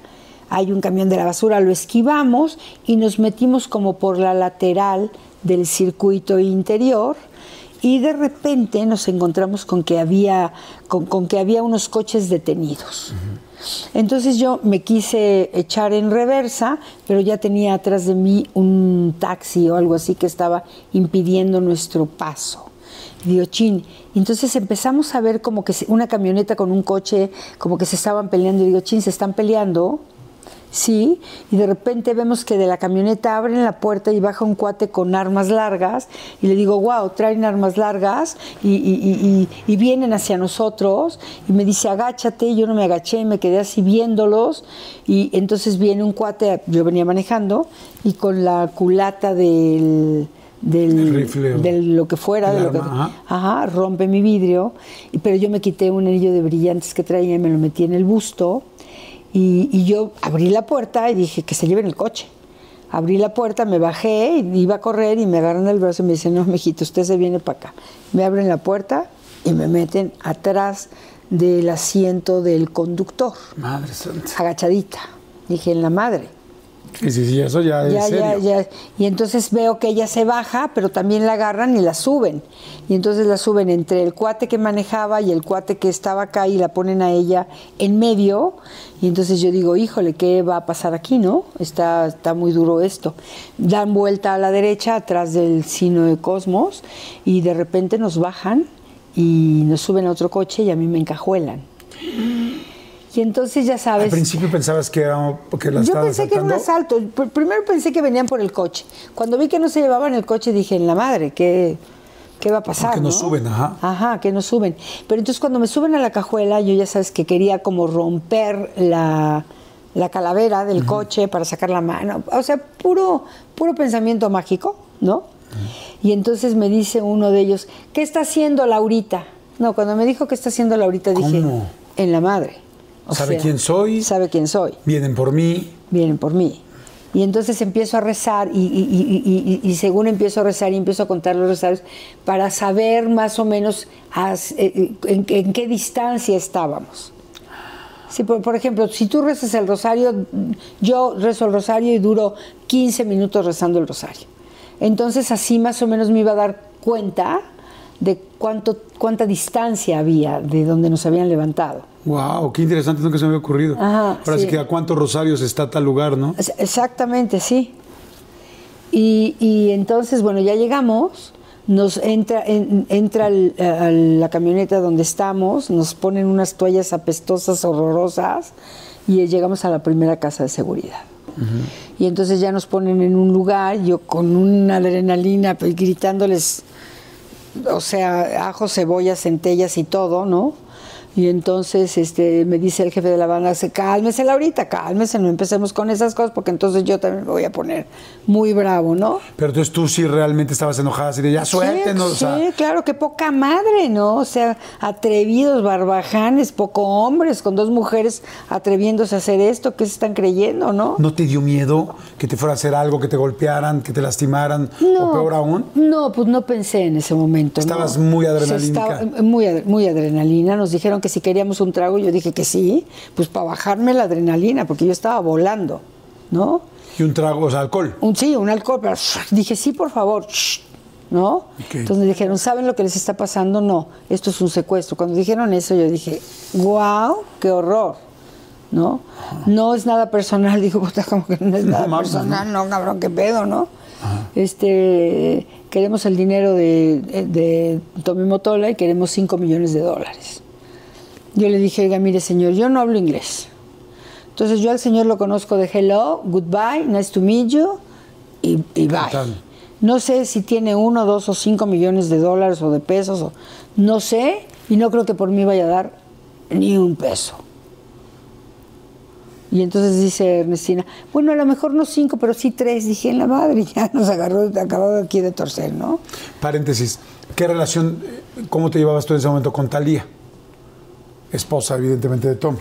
hay un camión de la basura? Lo esquivamos y nos metimos como por la lateral del circuito interior y de repente nos encontramos con que había, con, con que había unos coches detenidos. Entonces yo me quise echar en reversa, pero ya tenía atrás de mí un taxi o algo así que estaba impidiendo nuestro paso. Y entonces empezamos a ver como que una camioneta con un coche, como que se estaban peleando. Y digo, chin, se están peleando. Sí, y de repente vemos que de la camioneta abren la puerta y baja un cuate con armas largas y le digo, wow, traen armas largas y, y- y- y- y vienen hacia nosotros y me dice, agáchate, y yo no me agaché, me quedé así viéndolos. Y entonces viene un cuate, yo venía manejando y con la culata del... Del, El rifle de lo que fuera, de lo que- ajá, rompe mi vidrio, y- pero yo me quité un anillo de brillantes que traía y me lo metí en el busto y, y yo abrí la puerta y dije que se lleven el coche. Abrí la puerta, me bajé, iba a correr y me agarran el brazo y me dicen, no, mijito, usted se viene para acá. Me abren la puerta y me meten atrás del asiento del conductor, Madre santa. agachadita. Dije, en la madre. Sí, sí, sí, eso ya, Ya, es serio. ya, ya. Y entonces veo que ella se baja, pero también la agarran y la suben. Y entonces la suben entre el cuate que manejaba y el cuate que estaba acá y la ponen a ella en medio. Y entonces yo digo, híjole, ¿qué va a pasar aquí, no? Está, está muy duro esto. Dan vuelta a la derecha, atrás del sino de Cosmos, y de repente nos bajan y nos suben a otro coche y a mí me encajuelan. Y entonces ya Al sabes... principio pensabas que era porque Yo pensé que era un asalto. Pr- Primero pensé que venían por el coche. Cuando vi que no se llevaban el coche, dije, en la madre, ¿qué, qué va a pasar? Nos no? suben, ajá. Ajá, que nos suben. Pero entonces cuando me suben a la cajuela, yo ya sabes que quería como romper la, la calavera del coche para sacar la mano. O sea, puro, puro pensamiento mágico, ¿no? Y entonces me dice uno de ellos, ¿qué está haciendo Laurita? No, cuando me dijo qué está haciendo Laurita dije, en la madre. O ¿Sabe sea, quién soy? Sabe quién soy. Vienen por mí. Vienen por mí. Y entonces empiezo a rezar y, y- y- y- y según empiezo a rezar y empiezo a contar los rezarios para saber más o menos as- eh, en, en qué distancia estábamos. Sí, por, por ejemplo, si tú rezas el rosario, yo rezo el rosario y duro 15 minutos rezando el rosario. Entonces así más o menos me iba a dar cuenta de cuánto, cuánta distancia había de donde nos habían levantado. Wow, qué interesante, nunca se me había ocurrido. Ajá, Ahora sí. que a cuántos rosarios está tal lugar, ¿no? Exactamente, sí. Y, y entonces, bueno, ya llegamos, nos entra, en- entra al- a la camioneta donde estamos, nos ponen unas toallas apestosas, horrorosas, y llegamos a la primera casa de seguridad. Y entonces ya nos ponen en un lugar, yo con una adrenalina, pues, gritándoles, o sea, ajo, cebolla, centellas y todo, ¿no? Y entonces este, me dice el jefe de la banda, "Se- cálmese Laurita, cálmese, no empecemos con esas cosas porque entonces yo también me voy a poner muy bravo, ¿no? Pero entonces tú sí realmente estabas enojada, así de ya suéltenos. Sí, o sea, sí, claro, qué poca madre, ¿no? O sea, atrevidos, barbajanes, poco hombres, con dos mujeres atreviéndose a hacer esto, ¿qué se están creyendo, no? ¿No te dio miedo que te fuera a hacer algo, que te golpearan, que te lastimaran? O peor aún. No, pues no pensé en ese momento. ¿no? Estabas muy Se adrenalínica. estaba- muy, ad- muy adrenalina. Nos dijeron que si queríamos un trago, yo dije que sí, pues para bajarme la adrenalina, porque yo estaba volando, ¿no? Y un trago, o sea, alcohol. Un, sí, un alcohol, pero dije, sí, por favor, ¿no? Ok. Entonces me dijeron, ¿saben lo que les está pasando? No, esto es un secuestro. Cuando dijeron eso, yo dije, wow, qué horror, ¿no? No es nada personal, digo, puta, como que no es nada personal, no, cabrón, qué pedo, ¿no? Este, queremos el dinero de, de Tommy Motola y queremos 5 millones de dólares. Yo le dije, oiga, mire, señor, yo no hablo inglés. Entonces yo al señor lo conozco de hello, goodbye, nice to meet you y, y bye. No sé si tiene uno, dos o cinco millones de dólares o de pesos, o, no sé, y no creo que por mí vaya a dar ni un peso. Y entonces dice Ernestina, bueno, a lo mejor no cinco, pero sí tres. Dije, en la madre, ya nos agarró, acabado aquí de torcer, ¿no? Paréntesis. ¿Qué relación, eh, cómo te llevabas tú en ese momento con Talía? Esposa, evidentemente, de Tommy.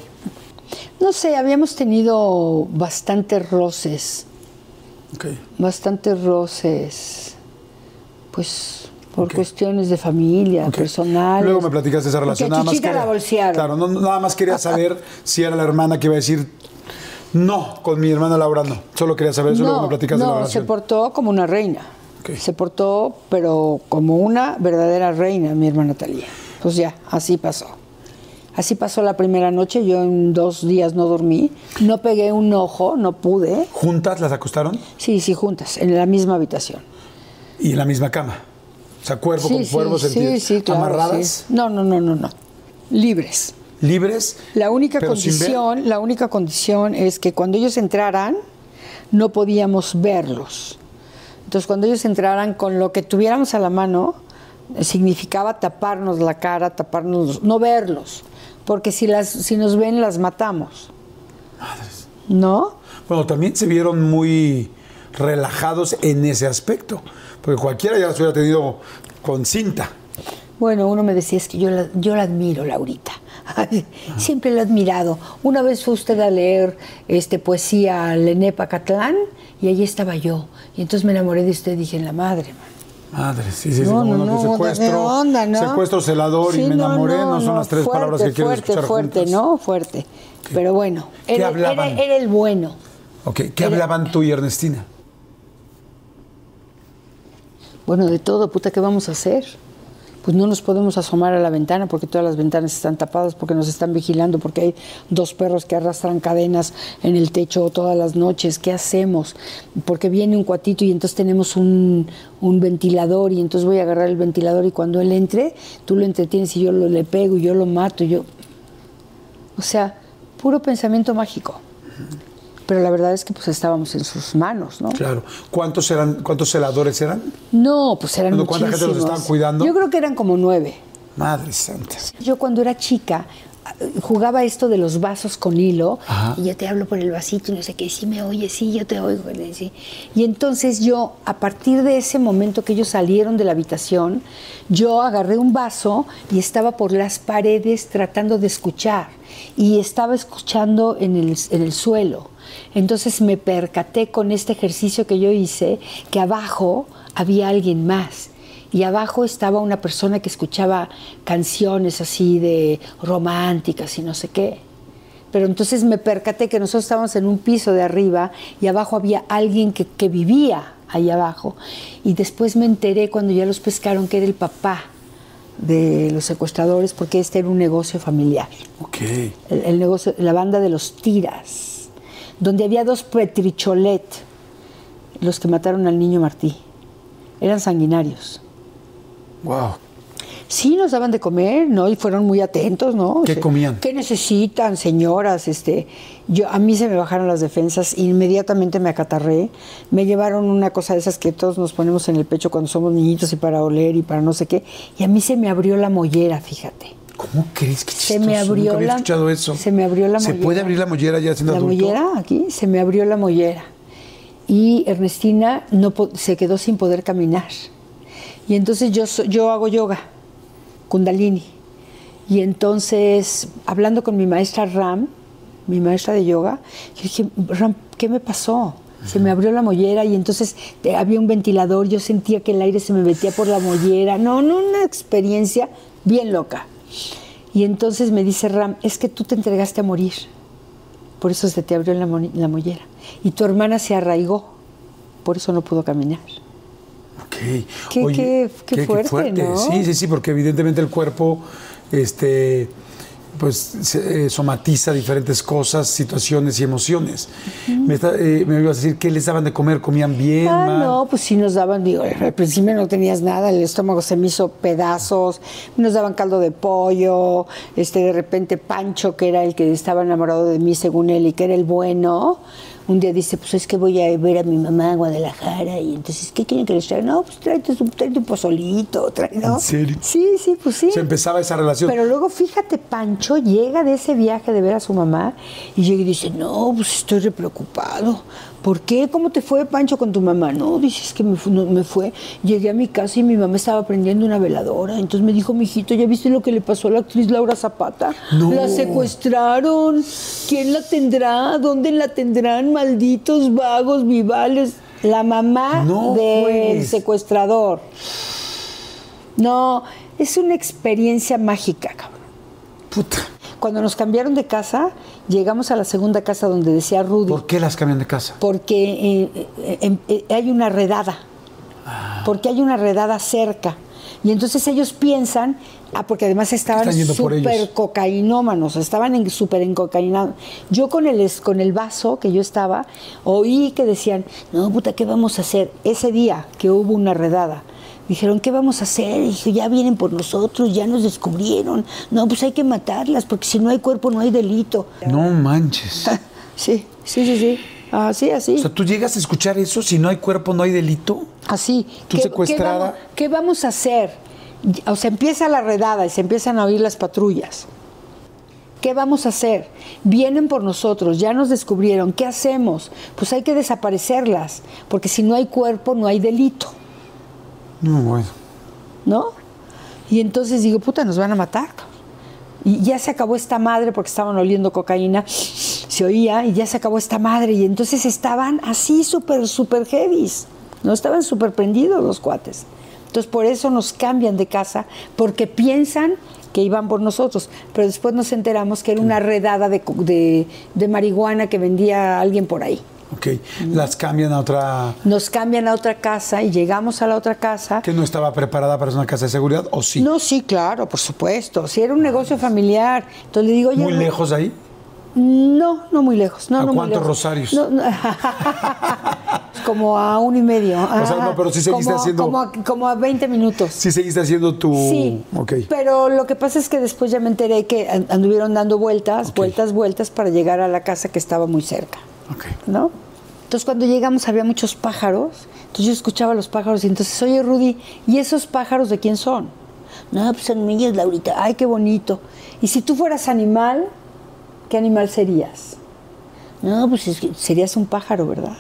No sé, habíamos tenido bastantes roces. Bastantes roces, pues por cuestiones de familia, Ok. personales. Luego me platicaste esa relación. Nada más quería, la bolsearon. Claro, no- nada más quería saber si era la hermana que iba a decir no, con mi hermana Laura no. Solo quería saber eso, luego me platicaste la no, se relación. portó como una reina. Se portó, pero como una verdadera reina, mi hermana Talía. Pues ya, así pasó. Así pasó la primera noche, yo en dos días no dormí, no pegué un ojo, no pude. ¿Juntas las acostaron? Sí, sí, juntas, en la misma habitación. Y en la misma cama. O sea, cuerpo sí, con cuerpo, sí, sentido. sí, sí, claro, amarradas, sí. No, no, no, no, no. Libres. libres. La única condición, la única condición es que cuando ellos entraran no podíamos verlos. Entonces, cuando ellos entraran con lo que tuviéramos a la mano, significaba taparnos la cara, taparnos, no verlos, porque si las si nos ven las matamos. ¿No? Bueno, también se vieron muy relajados en ese aspecto. Porque cualquiera ya las hubiera tenido con cinta. Bueno, uno me decía, es que yo la, yo la admiro, Laurita. Ay, Siempre la he admirado. Una vez fue usted a leer este, poesía a Lené Pacatlán y allí estaba yo. Y entonces me enamoré de usted y dije, en la madre. man". Madre, sí, sí, sí. No, como no, no, secuestro, ¿qué onda, no? secuestro, celador y me enamoré, no, son las tres fuerte, palabras que quiero fuerte, escuchar fuerte, juntas. ¿no? Fuerte. Pero bueno, ¿Qué era, era- hablaban? era el bueno. Ok, ¿qué hablaban tú y Ernestina? Bueno, de todo, puta, ¿qué vamos a hacer? Pues no nos podemos asomar a la ventana porque todas las ventanas están tapadas, porque nos están vigilando, porque hay dos perros que arrastran cadenas en el techo todas las noches. ¿Qué hacemos? Porque viene un cuatito y entonces tenemos un, ventilador y entonces voy a agarrar el ventilador y cuando él entre, tú lo entretienes y yo lo, le pego y yo lo mato. y Yo... O sea, puro pensamiento mágico. Pero la verdad es que pues estábamos en sus manos, ¿no? Claro. ¿Cuántos eran, cuántos celadores eran? No, pues eran Bueno, ¿cuánta gente los muchísimos. estaban cuidando? Yo creo que eran como nueve. Madre santa. Yo cuando era chica jugaba esto de los vasos con hilo Ajá. y yo te hablo por el vasito y no sé qué, sí me oye, sí, yo te oigo. sí. Y entonces yo, a partir de ese momento que ellos salieron de la habitación, yo agarré un vaso y estaba por las paredes tratando de escuchar y estaba escuchando en el, en el suelo. Entonces me percaté con este ejercicio que yo hice que abajo había alguien más y abajo estaba una persona que escuchaba canciones así de románticas y no sé qué. Pero entonces me percaté que nosotros estábamos en un piso de arriba y abajo había alguien que, que vivía ahí abajo. Y después me enteré cuando ya los pescaron que era el papá de los secuestradores porque este era un negocio familiar. Ok. El, el negocio, la banda de los tiras, donde había dos Petricholet, los que mataron al niño Martí. Eran sanguinarios. Wow. Sí, nos daban de comer, ¿no? Y fueron muy atentos, ¿no? ¿Qué O sea, comían? ¿Qué necesitan, señoras? Este, yo, a mí se me bajaron las defensas, inmediatamente me acatarré. Me llevaron una cosa de esas que todos nos ponemos en el pecho cuando somos niñitos y para oler y para no sé qué. Y a mí se me abrió la mollera, fíjate. ¿Cómo crees que Se me abrió Nunca había la- escuchado eso. se me abrió la ¿Se mollera. puede abrir la mollera ya siendo la adulto? mollera aquí se me abrió la mollera. Y Ernestina no se quedó sin poder caminar. Y entonces yo yo hago yoga kundalini. Y entonces hablando con mi maestra Ram mi maestra de yoga yo dije Ram qué me pasó se me abrió la mollera y entonces eh, había un ventilador yo sentía que el aire se me metía por la mollera no no una experiencia bien loca y entonces me dice Ram es que tú te entregaste a morir por eso se te abrió la, mo- la mollera. Y tu hermana se arraigó, por eso no pudo caminar. Ok. Qué- qué- qué fuerte, ¿no? Sí, sí, sí, porque evidentemente el cuerpo, este, pues, se, eh, somatiza diferentes cosas, situaciones y emociones. me, está- eh, me ibas a decir qué les daban de comer, comían bien, Ah, mal. no, pues sí nos daban, digo, al principio no tenías nada, el estómago se me hizo pedazos, nos daban caldo de pollo, este de repente Pancho, que era el que estaba enamorado de mí según él y que era el bueno, un día dice, pues es que voy a ver a mi mamá a Guadalajara y entonces, ¿qué quieren que les traiga? No, pues tráete, su- tráete un pozolito, trae, ¿no? ¿En serio? Sí, sí, pues sí. Se empezaba esa relación. Pero luego fíjate, Pancho llega de ese viaje de ver a su mamá y llega y dice, no, pues estoy re preocupado. ¿Por qué? ¿Cómo te fue, Pancho, con tu mamá? No, dices que me, fu- no, me fue. Llegué a mi casa y mi mamá estaba prendiendo una veladora. Entonces me dijo, mijito, ¿ya viste lo que le pasó a la actriz Laura Zapata? No. La secuestraron. ¿Quién la tendrá? ¿Dónde la tendrán? Malditos vagos, vivales. La mamá No del juegues. secuestrador. No, es una experiencia mágica, cabrón. Puta. Cuando nos cambiaron de casa, llegamos a la segunda casa donde decía Rudy, ¿Por qué las cambian de casa? porque eh, eh, eh, eh, hay una redada, porque hay una redada cerca. Y entonces ellos piensan, ah, porque además estaban súper cocainómanos, estaban en, súper encocainados. Yo con el, con el vaso que yo estaba, oí que decían, no, puta, ¿qué vamos a hacer? Ese día que hubo una redada, dijeron, ¿qué vamos a hacer? Y dije, ya vienen por nosotros, ya nos descubrieron. No, pues hay que matarlas, porque si no hay cuerpo no hay delito. No manches. Sí, sí, sí, sí. Así, así. O sea, ¿tú llegas a escuchar eso? Si no hay cuerpo, no hay delito. Así. Tú ¿Qué- secuestrada. ¿qué vamos, qué vamos a hacer? O sea, empieza la redada y se empiezan a oír las patrullas. ¿Qué vamos a hacer? Vienen por nosotros, ya nos descubrieron. ¿Qué hacemos? Pues hay que desaparecerlas, porque si no hay cuerpo, no hay delito, No, bueno. ¿no? Y entonces digo, puta, nos van a matar. Y ya se acabó esta madre porque estaban oliendo cocaína, se oía, y ya se acabó esta madre. Y entonces estaban así súper, súper heavies, ¿no? Estaban súper prendidos los cuates. Entonces por eso nos cambian de casa, porque piensan que iban por nosotros. Pero después nos enteramos que era una redada de, de- de marihuana que vendía alguien por ahí. Ok. Las cambian a otra Nos cambian a otra casa y llegamos a la otra casa. que no estaba preparada para ser una casa de seguridad, ¿o sí? No, sí, claro, por supuesto. Si era un negocio familiar. Entonces le digo, Muy lejos de ahí. No, no muy lejos. No, ¿A no cuántos rosarios? No, no. Como a uno y medio. sea, no, pero sí seguiste como, haciendo- Como a, como a 20 minutos. Sí seguiste haciendo tu... Sí, Ok. pero lo que pasa es que después ya me enteré que an- anduvieron dando vueltas, vueltas, vueltas para llegar a la casa que estaba muy cerca, Ok. ¿no? Entonces cuando llegamos había muchos pájaros, entonces yo escuchaba los pájaros y entonces, oye Rudy, ¿y esos pájaros de quién son? No, pues son niños, Laurita. Ay, qué bonito. Y si tú fueras animal, ¿qué animal serías? No, pues es serías un pájaro, ¿verdad?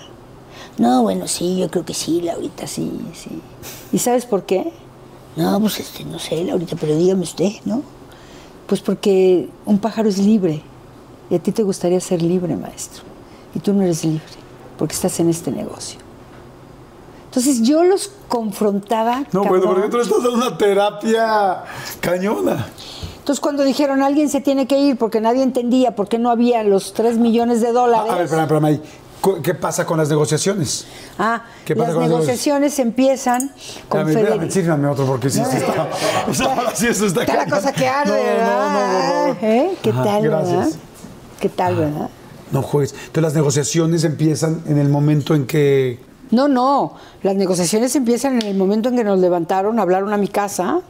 No, bueno, sí, yo creo que sí, Laurita, sí, sí. ¿Y sabes por qué? No, pues este, no sé, Laurita, pero dígame usted, ¿no? Pues porque un pájaro es libre. Y a ti te gustaría ser libre, maestro. Y tú no eres libre, porque estás en este negocio. Entonces yo los confrontaba. No, bueno, porque tú estás dando una terapia cañona. Entonces cuando dijeron alguien se tiene que ir porque nadie entendía por qué no había los 3 millones de dólares. A ver, espérame, espérame ahí. ¿Qué pasa con las negociaciones? Ah, ¿Qué pasa las con las negociaciones empiezan con Federico. sírvame otro porque sí, sí está. o sea, ahora sí eso está Está la cosa que arde, No, ¿verdad? no. ¿Eh? ¿Qué Ajá, tal, verdad? ¿Qué tal, verdad? No juegues. Entonces las negociaciones empiezan en el momento en que. No, no. Las negociaciones empiezan en el momento en que nos levantaron, hablaron a mi casa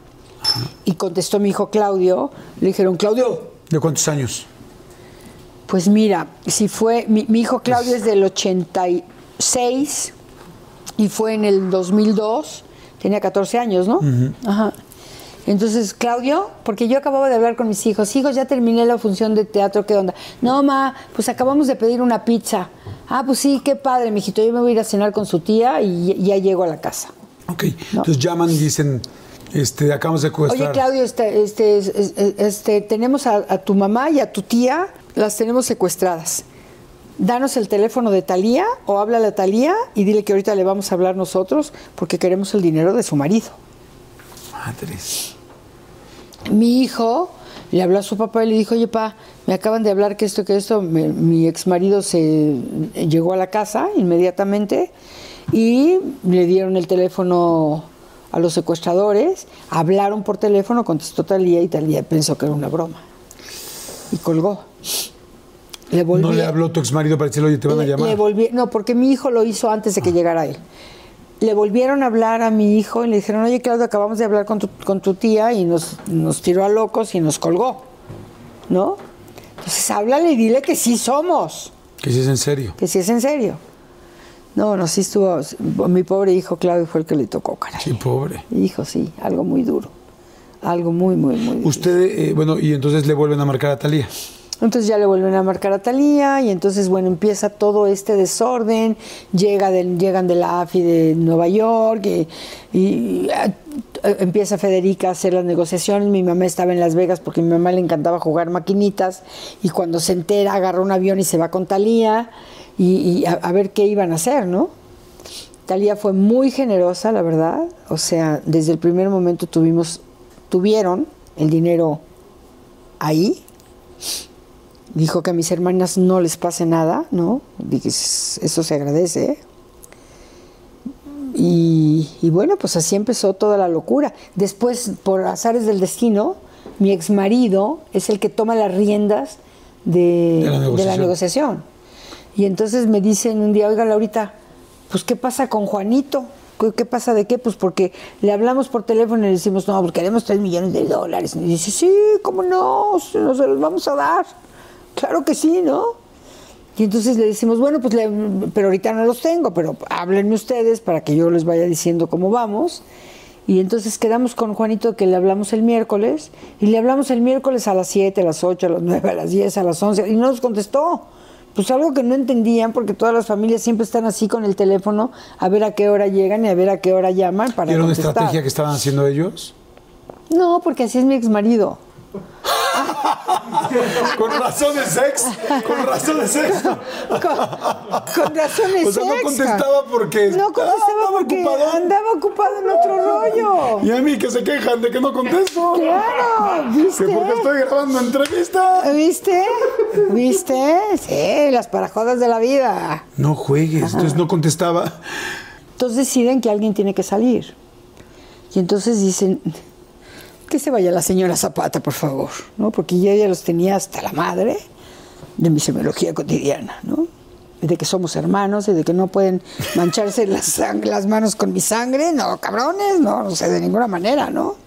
y contestó mi hijo Claudio. Le dijeron, Claudio, ¿De cuántos años? pues mira, si fue, mi, mi hijo Claudio es del 86 y fue en el 2002, tenía 14 años, ¿no? Ajá. Entonces, Claudio, porque yo acababa de hablar con mis hijos, hijos, ya terminé la función de teatro, ¿qué onda? No, ma, pues acabamos de pedir una pizza. Ah, pues sí, qué padre, mijito, yo me voy a ir a cenar con su tía y ya llego a la casa. Ok. Entonces llaman y dicen, este, acabamos de secuestrar. Oye, Claudio, este, este, este, este, tenemos a, a tu mamá y a tu tía, las tenemos secuestradas. Danos el teléfono de Talía o háblale a Talía y dile que ahorita le vamos a hablar nosotros porque queremos el dinero de su marido. Madres. Mi hijo le habló a su papá y le dijo, oye, pa, me acaban de hablar que esto, que esto, Me- mi ex marido se llegó a la casa inmediatamente y le dieron el teléfono a los secuestradores, hablaron por teléfono, contestó Talía y Talía pensó que era una broma y colgó. Le volví No le habló tu ex marido para decirle, oye, te van a llamar. le volví- no, porque mi hijo lo hizo antes de que llegara él. Le volvieron a hablar a mi hijo y le dijeron, oye, Claudio, acabamos de hablar con tu, con tu tía y nos, nos tiró a locos y nos colgó. ¿No? Entonces háblale y dile que sí somos, Que si es en serio. que sí es en serio. No, no, sí estuvo. Mi pobre hijo Claudio fue el que le tocó, caray. Sí, pobre. Hijo, sí, algo muy duro. Algo muy, muy, muy duro. Usted, eh, bueno, y entonces le vuelven a marcar a Talía. Entonces ya le vuelven a marcar a Talía y entonces, bueno, empieza todo este desorden, llega llegan de la AFI de Nueva York y, ah, empieza Federica a hacer las negociaciones. Mi mamá estaba en Las Vegas porque a mi mamá le encantaba jugar maquinitas y cuando se entera agarra un avión y se va con Talía y, a ver qué iban a hacer, ¿no? Talía fue muy generosa, la verdad. O sea, desde el primer momento tuvimos, tuvieron el dinero ahí dijo que a mis hermanas no les pase nada, ¿no? Dije, eso se agradece. ¿eh? Y, y bueno, pues así empezó toda la locura. Después, por azares del destino, mi ex marido es el que toma las riendas de, De la de la negociación. Y entonces me dicen un día, oiga, Laurita, pues ¿qué pasa con Juanito? ¿Qué, pasa de qué? Pues porque le hablamos por teléfono y le decimos, no, porque queremos 3 millones de dólares. Y dice, sí, ¿cómo no? Se los vamos a dar. Claro que sí, ¿no? Y entonces le decimos, bueno, pues, le- pero ahorita no los tengo, pero háblenme ustedes para que yo les vaya diciendo cómo vamos. Y entonces quedamos con Juanito que le hablamos el miércoles, y le hablamos el miércoles a las 7, a las 8, a las 9, a las 10, a las 11, y no nos contestó. Pues algo que no entendían, porque todas las familias siempre están así con el teléfono, a ver a qué hora llegan y a ver a qué hora llaman para ¿Y era una estrategia que estaban haciendo ellos? No, porque así es mi exmarido. Con razón de sex. Con razón de sex. Con, con razones O sea, no contestaba porque No contestaba andaba porque ocupado. andaba ocupado en otro rollo. Y a mí que se quejan de que no contesto. Claro, ¿viste? Que porque estoy grabando entrevista. ¿Viste? ¿Viste? Sí, las parajodas de la vida. No juegues. Entonces no contestaba. Entonces deciden que alguien tiene que salir. Y entonces dicen que se vaya la señora Zapata, por favor, ¿no? Porque yo ya los tenía hasta la madre de mi semiología cotidiana, ¿no? De que somos hermanos y de que no pueden mancharse las manos con mi sangre, no, cabrones, no, no sé, de ninguna manera, ¿no?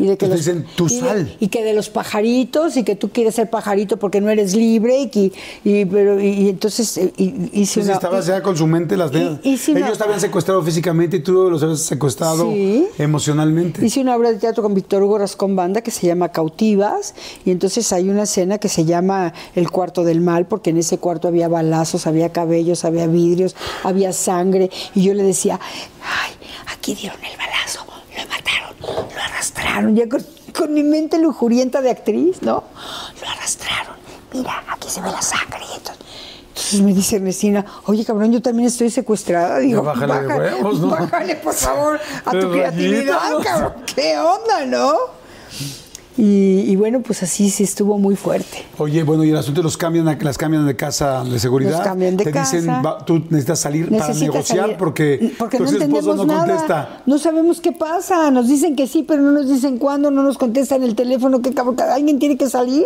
Y de que Te los- dicen, "Tú y de- sal". y que de los pajaritos y que tú quieres ser pajarito porque no eres libre y, que- y, pero, y, entonces eh, y- hice sí, una- estabas ya con su mente las no- Ellos te habían secuestrado físicamente y tú los habías secuestrado Sí. emocionalmente. Hice una obra de teatro con Víctor Hugo Rascón Banda que se llama Cautivas y entonces hay una escena que se llama El cuarto del mal porque en ese cuarto había balazos, había cabellos, había vidrios, había sangre y yo le decía, ay, aquí dieron el balazo, lo mataron, lo arrastraron, ya con, con mi mente lujurienta de actriz, ¿no? Lo arrastraron, mira, aquí se ve la sangre y entonces... Entonces me dice Ernestina, oye cabrón, yo también estoy secuestrada. Digo, Ya bájale de "Baja- huevos, ¿no? bájale por favor a tu creatividad, ¿no? cabrón. ¿Qué onda, no? Y, y bueno, pues así sí estuvo muy fuerte. Oye, bueno, y el asunto los cambian, a- las cambian de casa de seguridad. Nos cambian de Te dicen, casa. va, tú necesitas salir para negociar salir- porque, porque no entendemos no nada. contesta. No sabemos qué pasa. Nos dicen que sí, pero no nos dicen cuándo, no nos contestan el teléfono, que alguien tiene que salir.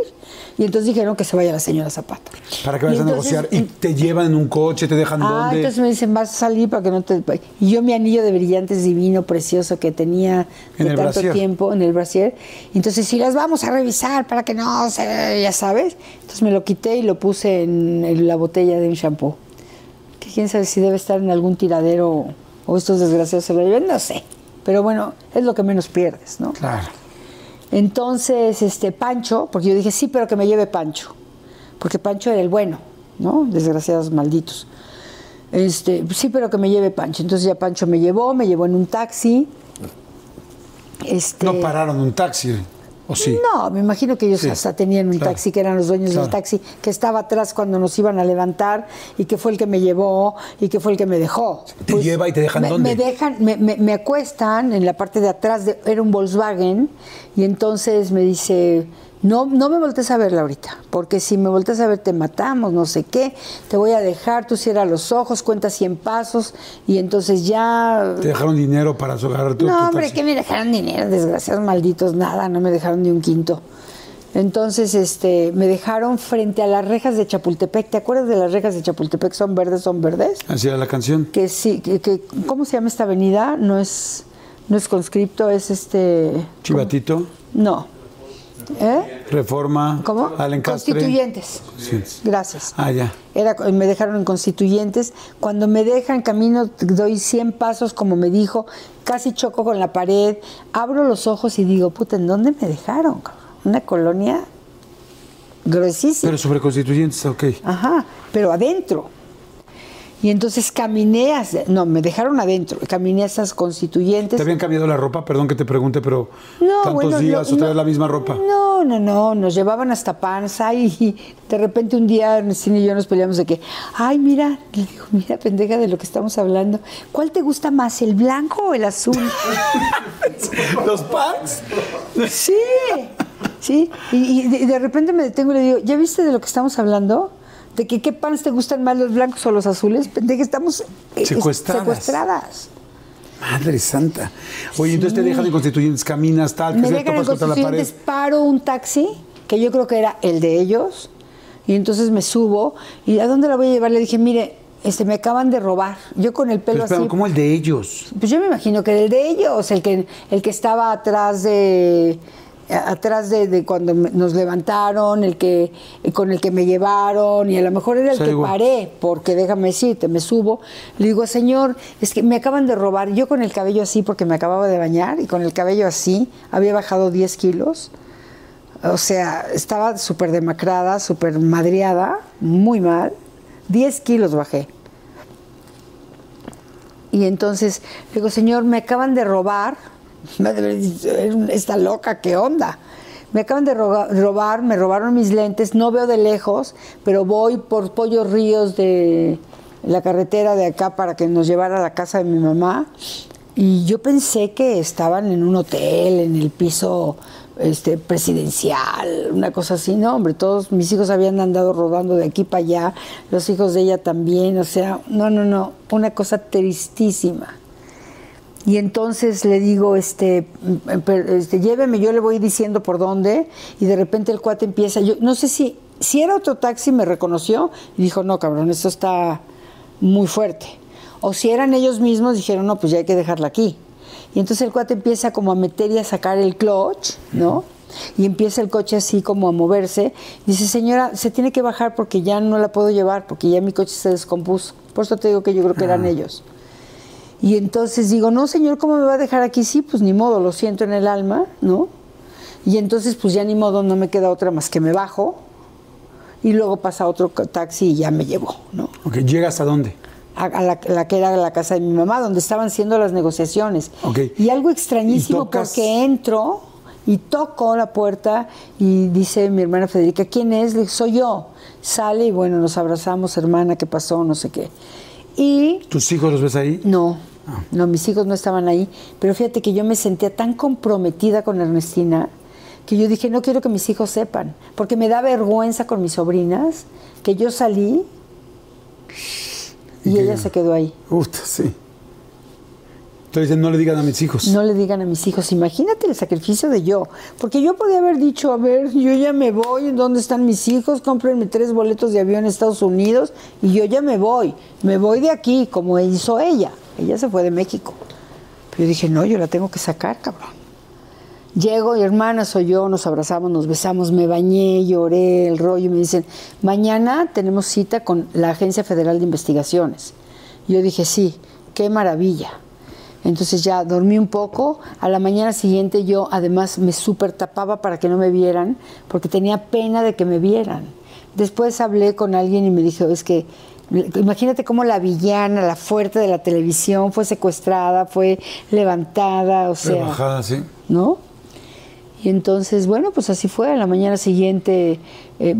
Y entonces dijeron que se vaya la señora Zapata. Para que vayas a negociar. Y te llevan en un coche, te dejan Ah, entonces me dicen, vas a salir para que no te... Y yo mi anillo de brillantes divino, precioso, que tenía En de tanto brasier. tiempo en el brasier. Entonces, si las vamos a revisar para que no se... Ya sabes. Entonces me lo quité y lo puse en, en la botella de un shampoo. Que quién sabe si debe estar en algún tiradero o estos desgraciados se lo lleven, no sé. Pero bueno, es lo que menos pierdes, ¿no? Claro. Entonces, este Pancho, porque yo dije, sí, pero que me lleve Pancho. Porque Pancho era el bueno, ¿no? Desgraciados malditos. Este, sí, pero que me lleve Pancho. Entonces ya Pancho me llevó, me llevó en un taxi. Este, No pararon un taxi, ¿o sí? no, me imagino que ellos Sí, hasta tenían un claro, taxi, que eran los dueños claro. del taxi, que estaba atrás cuando nos iban a levantar y que fue el que me llevó y que fue el que me dejó. ¿Te lleva y te dejan me, dónde? Me dejan, me, me- me acuestan en la parte de atrás, de, era un Volkswagen, y entonces me dice, no, no me voltees a ver, Laurita, porque si me volteas a ver te matamos, no sé qué, te voy a dejar, tú cierra los ojos, cuenta 100 pasos, y entonces ya... Te dejaron dinero para agarrar tu, No, hombre, que me dejaron dinero, desgraciados malditos, nada, no me dejaron ni un quinto. Entonces, este, me dejaron frente a las rejas de Chapultepec. ¿Te acuerdas de las rejas de Chapultepec? Son verdes, son verdes. Así era la canción. Que sí, que, que- ¿cómo se llama esta avenida? No es, no es conscripto, es este. Chivatito, No. ¿Eh? Reforma, ¿Cómo? Alencastre. Constituyentes. Sí. Gracias. Ah, ya. Era, me dejaron en constituyentes. Cuando me dejan camino, doy 100 pasos, como me dijo, casi choco con la pared. Abro los ojos y digo, puta, ¿en dónde me dejaron? Una colonia gruesísima. Pero sobre constituyentes, ok. Ajá, pero adentro. Y entonces caminé, hacia- no, me dejaron adentro, caminé a esas constituyentes. ¿Te habían cambiado la ropa? Perdón que te pregunte, pero No, tantos bueno, días lo- o traes no, la misma ropa. No, no, no, nos llevaban hasta panza y de repente un día Ernestina y yo nos peleamos de que, ay, mira, le digo, mira, pendeja de lo que estamos hablando, ¿cuál te gusta más, el blanco o el azul? ¿Los pants? sí, sí, y, y de repente me detengo y le digo, ¿ya viste de lo que estamos hablando? ¿De que qué pants te gustan más, los blancos o los azules? Pendeja, estamos eh, es- Secuestradas. secuestradas. Madre santa. Oye, entonces te dejan en constituyentes, caminas, tal, que me dejan en. Constituyentes, paro un taxi, que yo creo que era el de ellos, y entonces me subo, y ¿a dónde la voy a llevar? Le dije, mire, este, me acaban de robar. Yo con el pelo Pero así. ¿cómo el de ellos? Pues yo me imagino que era el de ellos, el que, el que estaba atrás de atrás de, de cuando nos levantaron, el que con el que me llevaron y a lo mejor era el que igual. paré, porque déjame decirte, me subo, le digo, señor, es que me acaban de robar, yo con el cabello así porque me acababa de bañar y con el cabello así había bajado 10 kilos, o sea, estaba súper demacrada, súper madreada, muy mal, 10 kilos bajé. Y entonces le digo, señor, me acaban de robar. Está loca, ¿qué onda? Me acaban de robar, me robaron mis lentes, no veo de lejos, pero voy por Pollos Ríos de la carretera de acá para que nos llevara a la casa de mi mamá. Y yo pensé que estaban en un hotel, en el piso este, presidencial, una cosa así. No, hombre, todos mis hijos habían andado rodando de aquí para allá, los hijos de ella también, o sea, no, no, no, una cosa tristísima. Y entonces le digo, este, mm, este, lléveme, yo le voy diciendo por dónde, y de repente el cuate empieza, yo no sé si, si era otro taxi, me reconoció, y dijo, no, cabrón, esto está muy fuerte. O si eran ellos mismos, dijeron, no, pues ya hay que dejarla aquí. Y entonces el cuate empieza como a meter y a sacar el clutch, ¿no? Y empieza el coche así como a moverse. Dice, señora, se tiene que bajar porque ya no la puedo llevar, porque ya mi coche se descompuso. Por eso te digo que yo creo que eran ellos. Y entonces digo, no, señor, ¿cómo me va a dejar aquí? Sí, pues ni modo, lo siento en el alma, ¿no? Y entonces, pues ya ni modo, no me queda otra más que me bajo. Y luego pasa otro taxi y ya me llevó, ¿no? Ok, ¿llegas a dónde? a, a la, la que era la casa de mi mamá, donde estaban haciendo las negociaciones. Ok. Y algo extrañísimo ¿Y tocas? porque entro y toco la puerta y dice mi hermana Federica, ¿quién es? Le digo, soy yo. Sale y bueno, nos abrazamos, hermana, ¿qué pasó? No sé qué. Y ¿Tus hijos los ves ahí? no, no, mis hijos no estaban ahí, pero fíjate que yo me sentía tan comprometida con Ernestina que yo dije, no quiero que mis hijos sepan, porque me da vergüenza con mis sobrinas que yo salí y ella se quedó ahí. Uf, sí. Entonces no le digan a mis hijos. No le digan a mis hijos, imagínate el sacrificio de yo, porque yo podía haber dicho, a ver, yo ya me voy, ¿dónde están mis hijos? Cómprenme tres boletos de avión a Estados Unidos y yo ya me voy, me voy de aquí, como hizo ella. Ella se fue de México. Pero yo dije, no, yo la tengo que sacar, cabrón. Llego hermana soy yo, nos abrazamos, nos besamos, me bañé, lloré, el rollo, me dicen, mañana tenemos cita con la Agencia Federal de Investigaciones. Yo dije, sí, qué maravilla. Entonces ya dormí un poco, a la mañana siguiente yo además me súper tapaba para que no me vieran, porque tenía pena de que me vieran. Después hablé con alguien y me dijo, es que imagínate cómo la villana, la fuerte de la televisión fue secuestrada, fue levantada, o sea... Rebajada, sí. ¿no? Y entonces, bueno, pues así fue. A la mañana siguiente eh,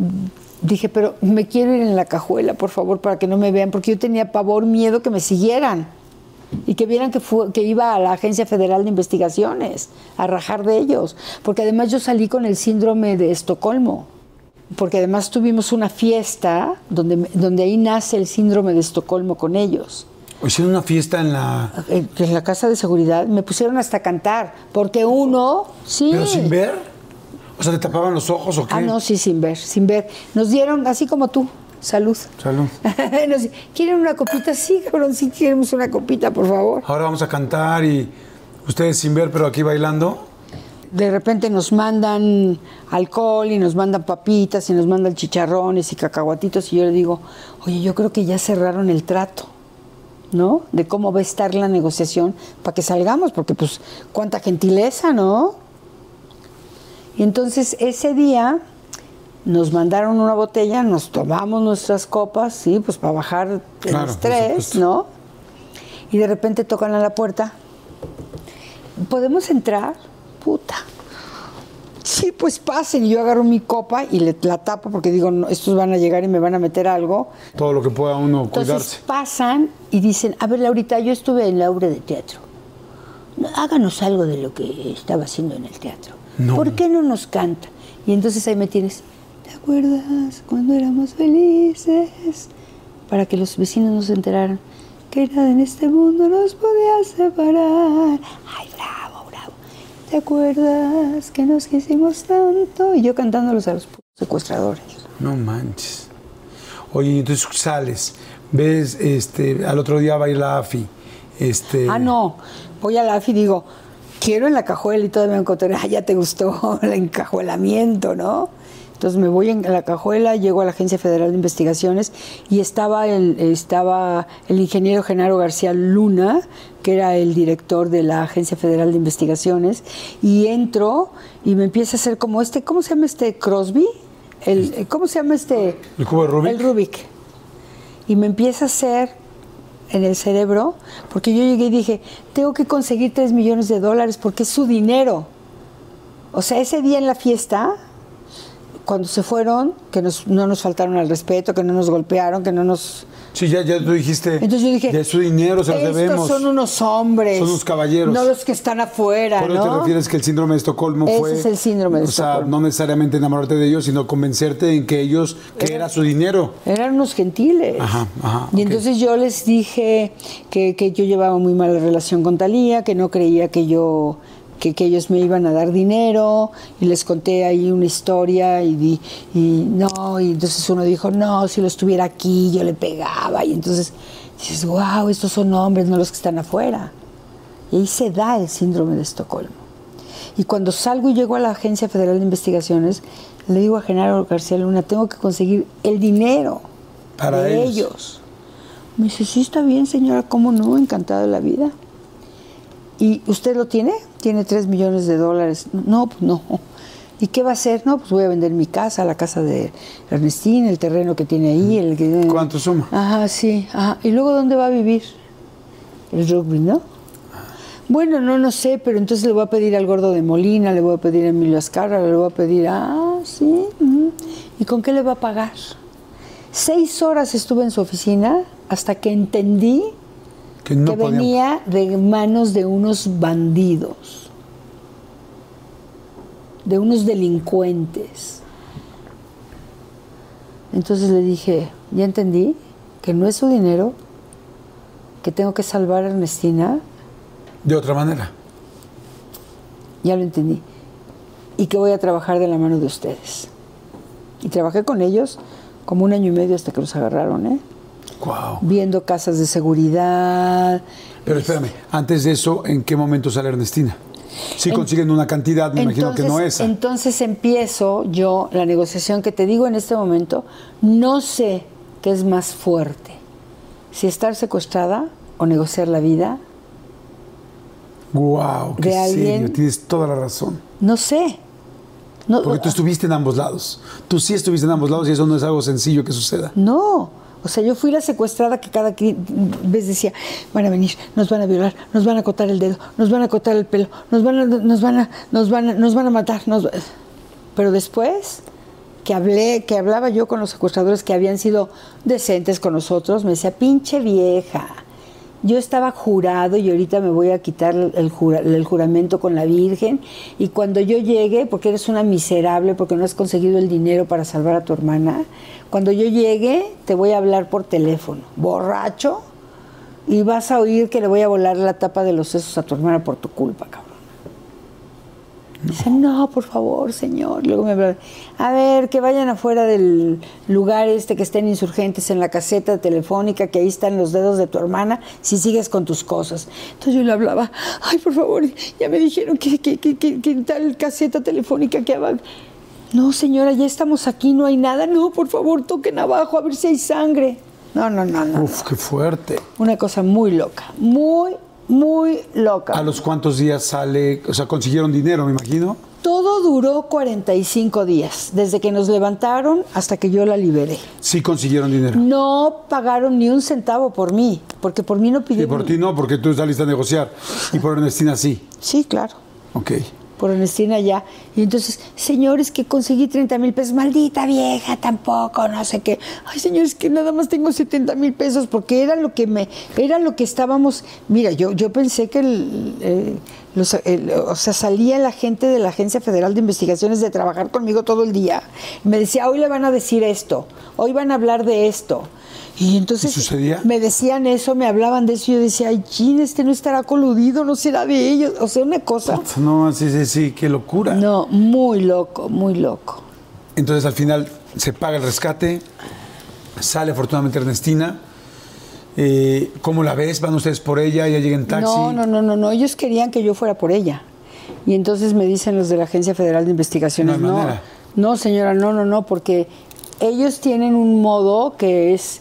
dije, pero me quiero ir en la cajuela, por favor, para que no me vean, porque yo tenía pavor, miedo que me siguieran y que vieran que, fue, que iba a la Agencia Federal de Investigaciones a rajar de ellos, porque además yo salí con el síndrome de Estocolmo. Porque además tuvimos una fiesta donde, donde ahí nace el síndrome de Estocolmo con ellos. Hicieron una fiesta en la... En en la casa de seguridad me pusieron hasta cantar, porque uno, sí. ¿Pero sin ver? O sea, ¿te tapaban los ojos o qué? Ah, no, sí, sin ver, sin ver. Nos dieron, así como tú, salud. Salud. Nos- ¿Quieren una copita? Sí, cabrón, sí queremos una copita, por favor. Ahora vamos a cantar y ustedes sin ver, pero aquí bailando. De repente nos mandan alcohol y nos mandan papitas y nos mandan chicharrones y cacahuatitos y yo le digo, oye, yo creo que ya cerraron el trato, ¿no? De cómo va a estar la negociación para que salgamos, porque pues cuánta gentileza, ¿no? Y entonces ese día nos mandaron una botella, nos tomamos nuestras copas, sí, pues para bajar el Claro, por estrés. ¿no? Y de repente tocan a la puerta. ¿Podemos entrar? Puta. Sí, pues pasen. Y yo agarro mi copa y le, la tapo porque digo, no, estos van a llegar y me van a meter algo. Todo lo que pueda uno Entonces cuidarse. pasan y dicen, a ver, Laurita, yo estuve en la obra de teatro. No, Háganos algo de lo que estaba haciendo en el teatro. No. ¿Por qué no nos canta? Y entonces ahí me tienes, ¿te acuerdas cuando éramos felices? Para que los vecinos no se enteraran que nada en este mundo nos podía separar. Ay, bravo. ¿Te acuerdas que nos quisimos tanto? Y yo cantándolos a los secuestradores. No manches. Oye, entonces sales, ves, este, al otro día va a ir la AFI. Este, Ah, no. Voy a la AFI y digo, quiero en la cajuela y todavía me encontré, ah, ya te gustó el encajuelamiento, ¿no? Entonces me voy en la cajuela, llego a la Agencia Federal de Investigaciones y estaba el, estaba el ingeniero Genaro García Luna, que era el director de la Agencia Federal de Investigaciones, y entro y me empieza a hacer como este, ¿cómo se llama este Crosby? El, ¿Cómo se llama este? ¿El cubo Rubik? El Rubik. Y me empieza a hacer en el cerebro, porque yo llegué y dije, tengo que conseguir 3 millones de dólares porque es su dinero. O sea, ese día en la fiesta, cuando se fueron, que nos- no nos faltaron al respeto, que no nos golpearon, que no nos... Sí, ya, ya tú dijiste. Entonces yo dije, es su dinero, se los estos debemos. son unos hombres. Son unos caballeros. No los que están afuera, Por ¿no? te refieres que el síndrome de Estocolmo Ese fue. es el síndrome de O sea, Estocolmo. no necesariamente enamorarte de ellos, sino convencerte en que ellos, que era su dinero. Eran unos gentiles. Ajá, ajá, y entonces yo les dije que, que yo llevaba muy mala relación con Talía, que no creía que yo que, que ellos me iban a dar dinero y les conté ahí una historia y, di- y no, y entonces uno dijo, no, si lo estuviera aquí yo le pegaba y entonces dices, wow, estos son hombres, no los que están afuera. Y ahí se da el síndrome de Estocolmo. Y cuando salgo y llego a la Agencia Federal de Investigaciones, le digo a Genaro García Luna, tengo que conseguir el dinero Para de ellos. ellos. Me dice, sí, está bien, señora, ¿cómo no? Encantada de la vida. ¿Y usted lo tiene? Tiene 3 millones de dólares. No, pues no. ¿Y qué va a hacer? No, pues voy a vender mi casa, la casa de Ernestina, el terreno que tiene ahí. El que... ¿Cuánto suma? Ajá, sí. Ajá. ¿Y luego dónde va a vivir? El rugby, ¿no? Bueno, no, no sé, pero entonces le voy a pedir al gordo de Molina, le voy a pedir a Emilio Azcarra, le voy a pedir, ah, sí. ¿Y con qué le va a pagar? Seis horas estuve en su oficina hasta que entendí Que no que podían- venía de manos de unos bandidos, de unos delincuentes. Entonces le dije, ya entendí que no es su dinero, que tengo que salvar a Ernestina, De otra manera. ya lo entendí, y que voy a trabajar de la mano de ustedes. Y trabajé con ellos como un año y medio hasta que los agarraron, ¿eh? Wow. viendo casas de seguridad. Pero espérame, antes de eso, ¿en qué momento sale Ernestina? Si consiguen una cantidad, me imagino que no esa. Entonces empiezo yo la negociación que te digo en este momento, no sé qué es más fuerte, si estar secuestrada o negociar la vida, Wow, qué de alguien- serio, tienes toda la razón. no sé. No, Porque tú estuviste en ambos lados. Tú sí estuviste en ambos lados y eso no es algo sencillo que suceda. no, o sea, yo fui la secuestrada que cada vez decía, van a venir, nos van a violar, nos van a cortar el dedo, nos van a cortar el pelo, nos van a, nos van a, nos van a, nos van a matar. nos va-". Pero después que hablé, que hablaba yo con los secuestradores que habían sido decentes con nosotros, me decía, pinche vieja, yo estaba jurado y ahorita me voy a quitar el, jura- el juramento con la Virgen y cuando yo llegue, porque eres una miserable, porque no has conseguido el dinero para salvar a tu hermana, cuando yo llegue te voy a hablar por teléfono, borracho, y vas a oír que le voy a volar la tapa de los sesos a tu hermana por tu culpa, cabrón. Dice, no, por favor, señor. Luego me habla, a ver, que vayan afuera del lugar este que estén insurgentes en la caseta telefónica, que ahí están los dedos de tu hermana, si sigues con tus cosas. Entonces yo le hablaba, ay, por favor, ya me dijeron que, que, que, que- tal caseta telefónica que abajo. No, señora, ya estamos aquí, no hay nada. No, por favor, toquen abajo a ver si hay sangre. No, no, no, no. Uf, qué fuerte. Una cosa muy loca, muy, muy loca. ¿A los cuántos días sale? O sea, consiguieron dinero, me imagino. Todo duró 45 días, desde que nos levantaron hasta que yo la liberé. Sí consiguieron dinero. No pagaron ni un centavo por mí, porque por mí no Y pidieron. por ti no, porque tú saliste a negociar. Y por Ernestina sí. Sí, claro, Ok. Por Ernestina ya. Y entonces, señores, que conseguí 30 mil pesos, maldita vieja, tampoco, no sé qué. Ay, señores, que nada más tengo 70 mil pesos, porque era lo que me, era lo que estábamos. Mira, yo, yo pensé que el, eh, los- o sea, salía la gente de la Agencia Federal de Investigaciones de trabajar conmigo todo el día. Me decía, hoy le van a decir esto, hoy van a hablar de esto. Y entonces me decían eso, me hablaban de eso, y yo decía, ay, chin, este no estará coludido, no será de ellos. O sea, una cosa. No, sí, sí, sí, qué locura. No, muy loco, muy loco. Entonces al final se paga el rescate, sale afortunadamente Ernestina. Eh, ¿Cómo la ves? ¿Van ustedes por ella? ¿Ya llega en taxi? No, no, no, no, no. Ellos querían que yo fuera por ella. Y entonces me dicen los de la Agencia Federal de Investigaciones, No no, no, señora, no, no, no, porque ellos tienen un modo que es,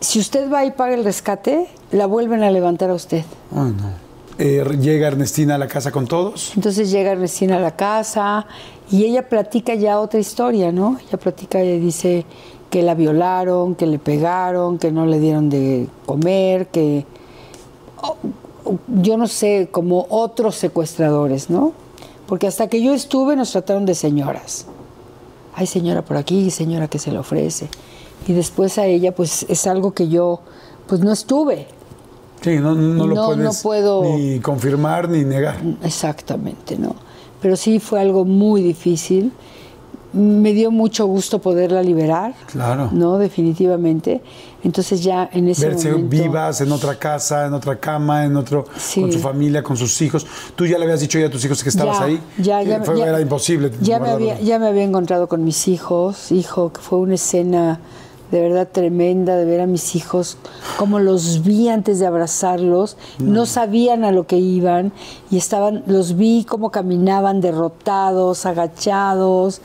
si usted va y paga el rescate, la vuelven a levantar a usted. Ah, no. Eh, llega Ernestina a la casa con todos. Entonces llega recién a la casa y ella platica ya otra historia, ¿no? Ella platica y dice que la violaron, que le pegaron, que no le dieron de comer, que o- o- yo no sé, como otros secuestradores, ¿no? Porque hasta que yo estuve nos trataron de señoras. Hay señora por aquí, señora que se le ofrece. Y después a ella, pues es algo que yo, pues no estuve. Sí, no, no lo No, puedes no puedo- ni confirmar ni negar. Exactamente, ¿no? Pero sí fue algo muy difícil. Me dio mucho gusto poderla liberar. Claro. No, definitivamente. Entonces ya en ese Verse momento... vivas en otra casa, en otra cama, en otro, Sí. con su familia, con sus hijos. Tú ya le habías dicho ya a tus hijos que estabas Ya, ahí. Ya, ya, fue- ya- era imposible. Ya me, había, ya me había encontrado con mis hijos, hijo, que fue una escena de verdad tremenda de ver a mis hijos, como los vi antes de abrazarlos, no sabían a lo que iban y estaban, los vi como caminaban derrotados, agachados,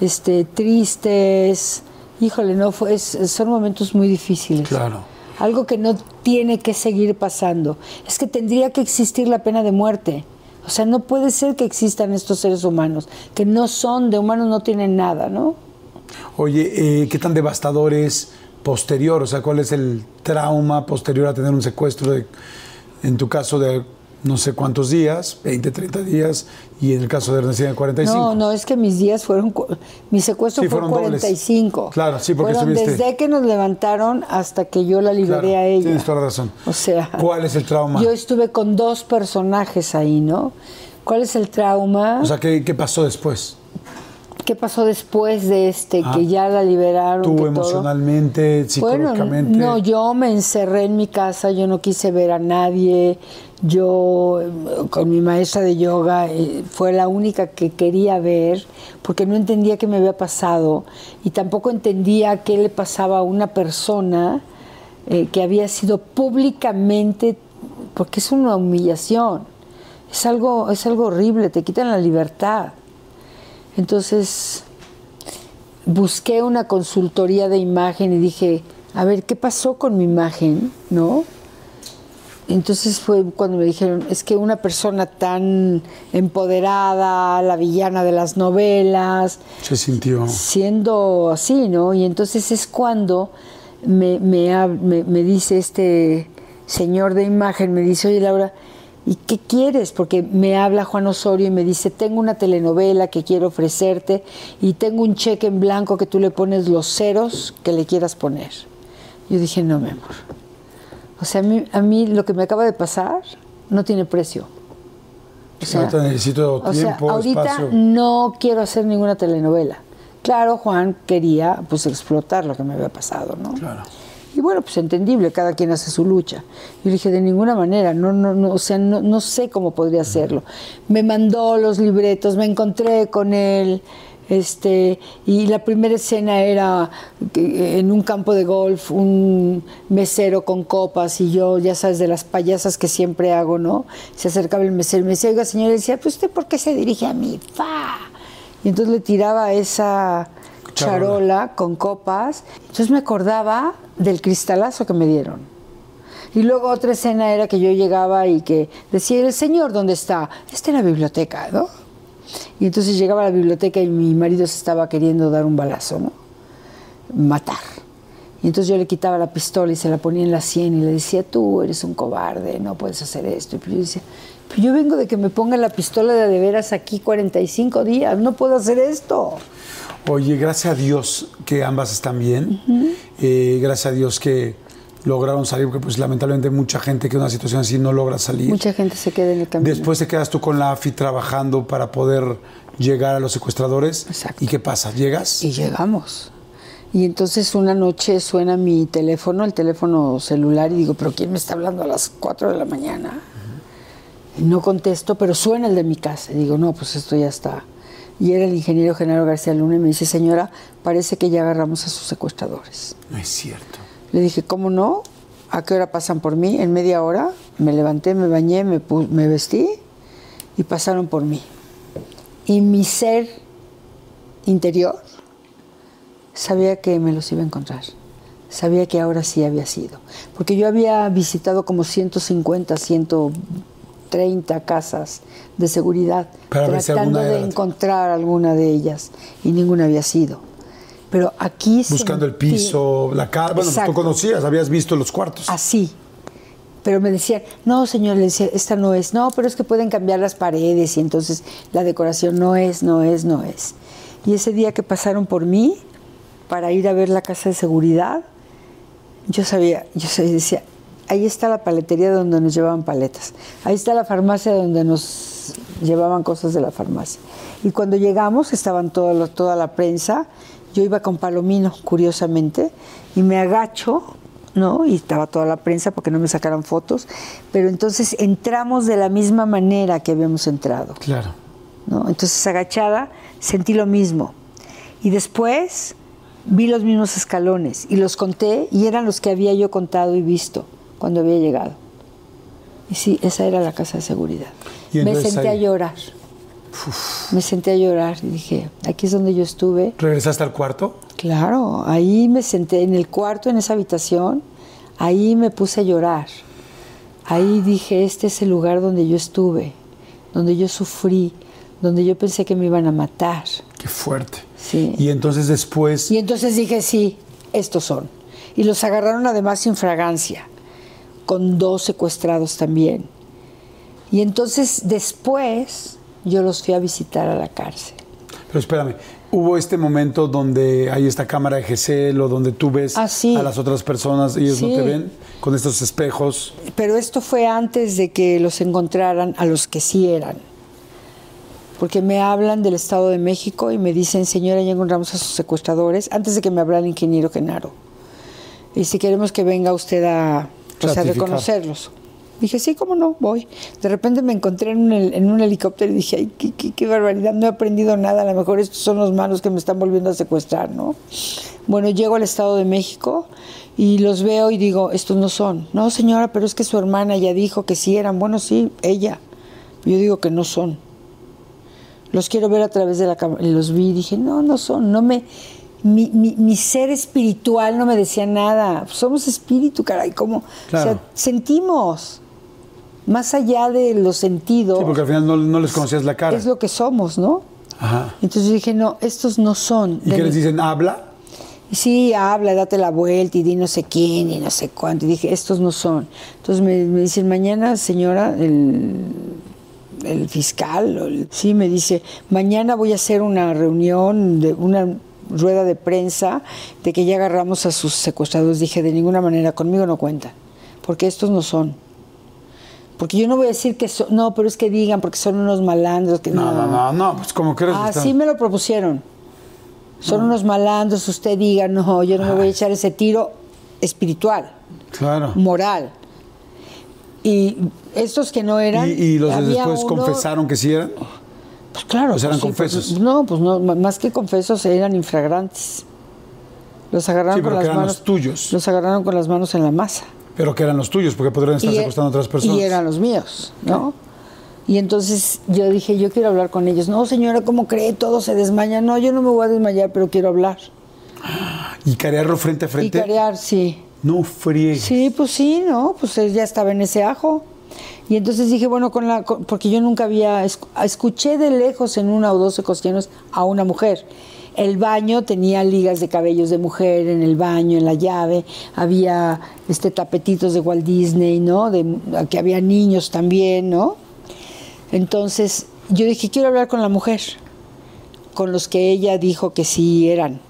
este, tristes. Híjole, no fue, es- son momentos muy difíciles. Claro. Algo que no tiene que seguir pasando. Es que tendría que existir la pena de muerte. O sea, no puede ser que existan estos seres humanos, que no son, de humanos no tienen nada, ¿no? Oye, eh, ¿qué tan devastador es posterior? O sea, ¿cuál es el trauma posterior a tener un secuestro de, en tu caso de no sé cuántos días, 20, 30 días, y en el caso de Ernestina de 45? No, no, es que mis días fueron, mi secuestro Sí, fue fueron dobles. 45. Claro, sí, porque Fueron desde que nos levantaron hasta que yo la liberé Claro, a ella. Tienes toda la razón. O sea, ¿Cuál es el trauma? yo estuve con dos personajes ahí, ¿no? ¿Cuál es el trauma? O sea, ¿qué, qué pasó después? ¿Qué pasó después de este, Ah. que ya la liberaron? ¿Tú que todo? emocionalmente, Bueno, psicológicamente? no, yo me encerré en mi casa, yo no quise ver a nadie. Yo, eh, con mi maestra de yoga, eh, fue la única que quería ver, porque no entendía qué me había pasado y tampoco entendía qué le pasaba a una persona eh, que había sido públicamente, porque es una humillación, es algo, es algo horrible, te quitan la libertad. Entonces, busqué una consultoría de imagen y dije, a ver, ¿qué pasó con mi imagen? ¿No? Entonces fue cuando me dijeron, es que una persona tan empoderada, la villana de las novelas, Se sintió. siendo así, ¿no? Y entonces es cuando me, me, me- me dice este señor de imagen, me dice, oye Laura, ¿y qué quieres? Porque me habla Juan Osorio y me dice, tengo una telenovela que quiero ofrecerte y tengo un cheque en blanco que tú le pones los ceros que le quieras poner. Yo dije, no, mi amor. O sea, a mí, a mí lo que me acaba de pasar no tiene precio. O sea, Ahorita necesito o sea, tiempo, ahorita espacio. no quiero hacer ninguna telenovela. Claro, Juan quería pues explotar lo que me había pasado, ¿no? Claro. Y bueno, pues entendible, cada quien hace su lucha. Yo le dije, de ninguna manera, no, no, no, o sea, no, no sé cómo podría hacerlo. Me mandó los libretos, me encontré con él, este, y la primera escena era que, en un campo de golf, un mesero con copas, y yo, ya sabes, de las payasas que siempre hago, ¿no? Se acercaba el mesero y me decía, oiga, señor, y decía, pues usted, ¿por qué se dirige a mí? ¡Fa! Y entonces le tiraba esa Charola. charola con copas. Entonces me acordaba del cristalazo que me dieron. Y luego otra escena era que yo llegaba y que decía, ¿el señor dónde está? Está en la biblioteca, ¿no? Y entonces llegaba a la biblioteca y mi marido se estaba queriendo dar un balazo, ¿no? Matar. Y entonces yo le quitaba la pistola y se la ponía en la sien y le decía, tú eres un cobarde, no puedes hacer esto. Y pues yo decía, pero yo vengo de que me pongan la pistola de de veras aquí 45 días, no puedo hacer esto. Oye, gracias a Dios que ambas están bien. Eh, gracias a Dios que lograron salir, porque pues lamentablemente mucha gente que en una situación así no logra salir. Mucha gente se queda en el camino. Después te quedas tú con la AFI trabajando para poder llegar a los secuestradores. Exacto. ¿Y qué pasa? ¿Llegas? Y llegamos. Y entonces una noche suena mi teléfono, el teléfono celular, y digo, ¿pero quién me está hablando a las 4 de la mañana? Y no contesto, pero suena el de mi casa. Y digo, no, pues esto ya está. Y era el ingeniero Genaro García Luna y me dice, señora, parece que ya agarramos a sus secuestradores. No es cierto. Le dije, ¿cómo no? ¿A qué hora pasan por mí? En media hora. Me levanté, me bañé, me, me vestí y pasaron por mí. Y mi ser interior sabía que me los iba a encontrar. Sabía que ahora sí había sido. Porque yo había visitado como 150, 130 casas de seguridad, Para tratando de era- encontrar alguna de ellas. Y ninguna había sido. Pero aquí Buscando el piso, la cara. Bueno, Exacto. tú conocías, habías visto los cuartos. Así. Pero me decían, no, señor, le decía, esta no es. No, pero es que pueden cambiar las paredes y entonces la decoración no es, no es, no es. Y ese día que pasaron por mí para ir a ver la casa de seguridad, yo sabía, yo sabía, decía, ahí está la paletería donde nos llevaban paletas. Ahí está la farmacia donde nos llevaban cosas de la farmacia. Y cuando llegamos, estaban toda la, toda la prensa. Yo iba con Palomino, curiosamente, y me agacho, ¿no? Y estaba toda la prensa porque no me sacaran fotos. Pero entonces entramos de la misma manera que habíamos entrado. Claro. ¿no? Entonces agachada sentí lo mismo. Y después vi los mismos escalones y los conté y eran los que había yo contado y visto cuando había llegado. Y sí, esa era la casa de seguridad. Me senté ahí- a llorar. Me senté a llorar y dije, aquí es donde yo estuve. ¿Regresaste al cuarto? Claro, ahí me senté en el cuarto, en esa habitación, ahí me puse a llorar. Ahí dije, este es el lugar donde yo estuve, donde yo sufrí, donde yo pensé que me iban a matar. Qué fuerte. Sí. Y entonces después, Y entonces dije, sí, estos son. Y los agarraron además sin fragancia, con dos secuestrados también. Y entonces después yo los fui a visitar a la cárcel. pero espérame, hubo este momento donde hay esta cámara de GESEL o donde tú ves Ah, sí. a las otras personas y ellos no Sí. te ven con estos espejos. Pero esto fue antes de que los encontraran a los que sí eran. Porque me hablan del Estado de México y me dicen, señora, ya encontramos a sus secuestradores, antes de que me hablara el ingeniero Genaro. Y si queremos que venga usted a, pues, a Ratificar. reconocerlos. Dije, sí, cómo no, voy. De repente me encontré en un, en un helicóptero y dije, ay, qué, qué- qué barbaridad, no he aprendido nada, a lo mejor estos son los malos que me están volviendo a secuestrar, ¿no? Bueno, llego al Estado de México y los veo y digo, estos no son. No, señora, pero es que su hermana ya dijo que sí eran. Bueno, sí, ella. Yo digo que no son. Los quiero ver a través de la cámara. Los vi y dije, no, no son. No me, mi, mi- mi ser espiritual no me decía nada. Somos espíritu, caray. ¿Cómo? O sea, sentimos. Más allá de los sentidos. Sí, porque al final no, no les conocías la cara. Es lo que somos, ¿no? Ajá. Entonces dije, no, estos no son. ¿Y qué les dicen? ¿Habla? Sí, habla, date la vuelta y di no sé quién y no sé cuánto. Y dije, estos no son. Entonces me, me dicen, mañana, señora, el, el fiscal, sí, me dice, mañana voy a hacer una reunión, de una rueda de prensa de que ya agarramos a sus secuestradores. Dije, de ninguna manera, conmigo no cuentan, porque estos no son. Porque yo no voy a decir que son, no, pero es que digan, porque son unos malandros. Que No, no, no, no, pues como que Así me lo propusieron. Son unos malandros, usted diga, no, yo no me voy a echar ese tiro espiritual, Claro. moral. Y estos que no eran. ¿Y, y los había después uno- confesaron que sí eran? Pues claro. Sea, eran pues sí, confesos. pues, no, pues no, más que confesos eran infragrantes. Los agarraron Sí, pero con que las eran manos. los tuyos. Los agarraron con las manos en la masa. Pero que eran los tuyos, porque podrían estar Y e- secuestrando a otras personas. Y eran los míos, ¿no? Y entonces yo dije, yo quiero hablar con ellos. No, señora, ¿cómo cree? Todo se desmaya. No, yo no me voy a desmayar, pero quiero hablar. ¿Y carearlo frente a Y frente? carear, sí. No friegues. Sí, pues sí, ¿no? Pues él ya estaba en ese ajo. Y entonces dije, bueno, con la, con- porque yo nunca había, esc- escuché de lejos en una o dos ocasiones a una mujer. El baño tenía ligas de cabellos de mujer en el baño, en la llave, había este tapetitos de Walt Disney, ¿no? De, que había niños también, ¿no? Entonces yo dije, quiero hablar con la mujer, con los que ella dijo que sí eran.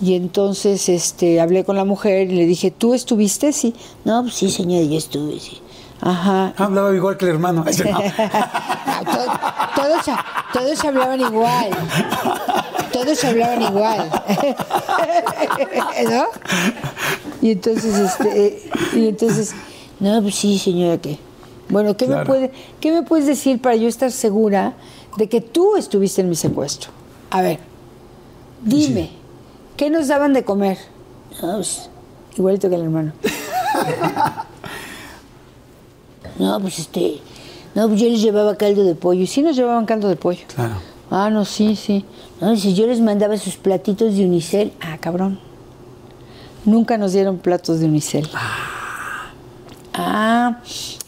Y entonces este, hablé con la mujer y le dije, ¿tú estuviste? Sí. No, pues sí, señora, yo estuve, sí. Ajá. Ah, Hablaba igual que el hermano. Todos, todos hablaban igual. Todos hablaban igual. ¿No? Y entonces, este, y entonces, no, pues sí, señora, que. Bueno, ¿qué, me puede, ¿qué me puedes decir para yo estar segura de que tú estuviste en mi secuestro? A ver, dime, ¿qué nos daban de comer? No, pues, igualito que el hermano. No, pues este. No, pues yo les llevaba caldo de pollo. Sí nos llevaban caldo de pollo. Claro. Ah, no, sí, sí. No, si yo les mandaba sus platitos de unicel. Ah, cabrón. Nunca nos dieron platos de unicel. Ah,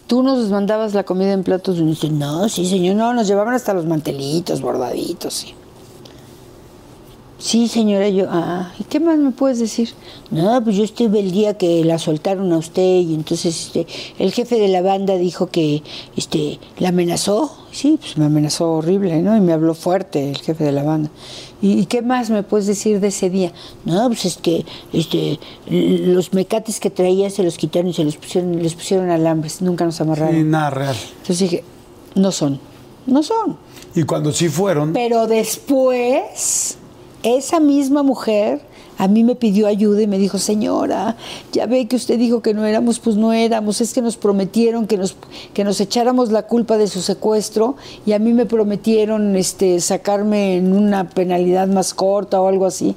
tú nos mandabas la comida en platos de unicel. No, sí, señor. No, nos llevaban hasta los mantelitos, bordaditos, sí. Sí, señora, yo. Ah, ¿y qué más me puedes decir? No, pues yo estuve el día que la soltaron a usted y entonces este, el jefe de la banda dijo que este, la amenazó. Sí, pues me amenazó horrible, ¿no? Y me habló fuerte el jefe de la banda. ¿Y, y qué más me puedes decir de ese día? No, pues es que este, los mecates que traía se los quitaron y se los pusieron, les pusieron alambres. Nunca nos amarraron. Sí, nada real. Entonces dije, no son, no son. Y cuando sí fueron, Pero después, esa misma mujer a mí me pidió ayuda y me dijo, señora, ya ve que usted dijo que no éramos, pues no éramos, es que nos prometieron que nos, que nos echáramos la culpa de su secuestro y a mí me prometieron este, sacarme en una penalidad más corta o algo así.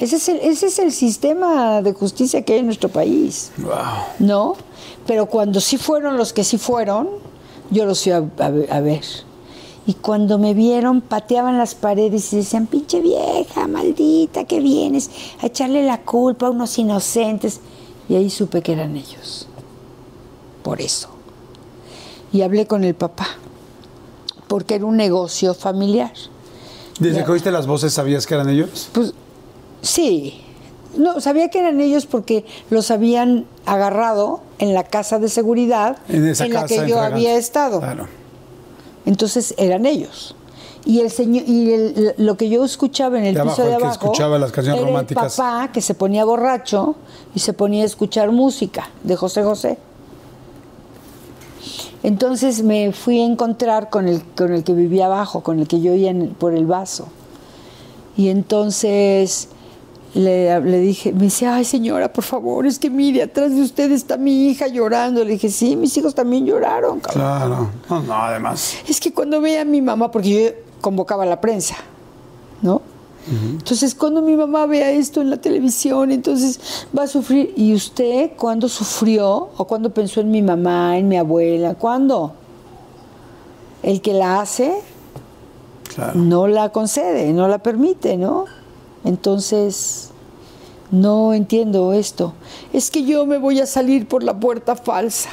Ese es, el, ese es el sistema de justicia que hay en nuestro país. Wow. ¿No? Pero cuando sí fueron los que sí fueron, yo los fui a, a- a ver. Y cuando me vieron, pateaban las paredes y decían, pinche vieja, maldita, que vienes a echarle la culpa a unos inocentes. Y ahí supe que eran ellos. Por eso. Y hablé con el papá, porque era un negocio familiar. Desde que oíste las voces, ¿sabías que eran ellos? Pues sí. No, sabía que eran ellos porque los habían agarrado en la casa de seguridad En esa la casa que yo había estado. Claro. Entonces eran ellos. Y el señor y el- lo que yo escuchaba en el De piso abajo, de el que abajo escuchaba las canciones era románticas. el papá que se ponía borracho y se ponía a escuchar música de José José. Entonces me fui a encontrar con el, con el que vivía abajo, con el que yo oía en- por el vaso. Y entonces le, le dije, me dice, ay señora, por favor, es que mire, atrás de usted está mi hija llorando. Le dije, sí, mis hijos también lloraron, cabrón. Claro. No, no, además. Es que cuando veía a mi mamá, porque yo convocaba a la prensa, ¿no? Entonces, cuando mi mamá vea esto en la televisión, entonces va a sufrir. ¿Y usted cuándo sufrió o cuándo pensó en mi mamá, en mi abuela? ¿Cuándo? El que la hace Claro. no la concede, no la permite, ¿no? Entonces, no entiendo esto. Es que yo me voy a salir por la puerta falsa.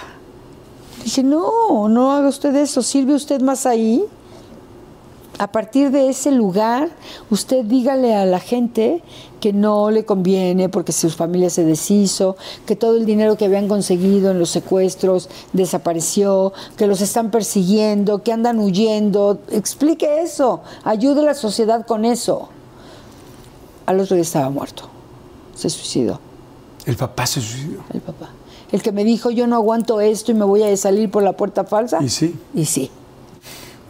Dije, no, no haga usted eso, sirve usted más ahí. A partir de ese lugar, usted dígale a la gente que no le conviene porque su familia se deshizo, que todo el dinero que habían conseguido en los secuestros desapareció, que los están persiguiendo, que andan huyendo. Explique eso, ayude a la sociedad con eso. Al otro día estaba muerto, se suicidó El papá se suicidó. el papá. El que me dijo, yo no aguanto esto y me voy a salir por la puerta falsa. Y sí. Y sí.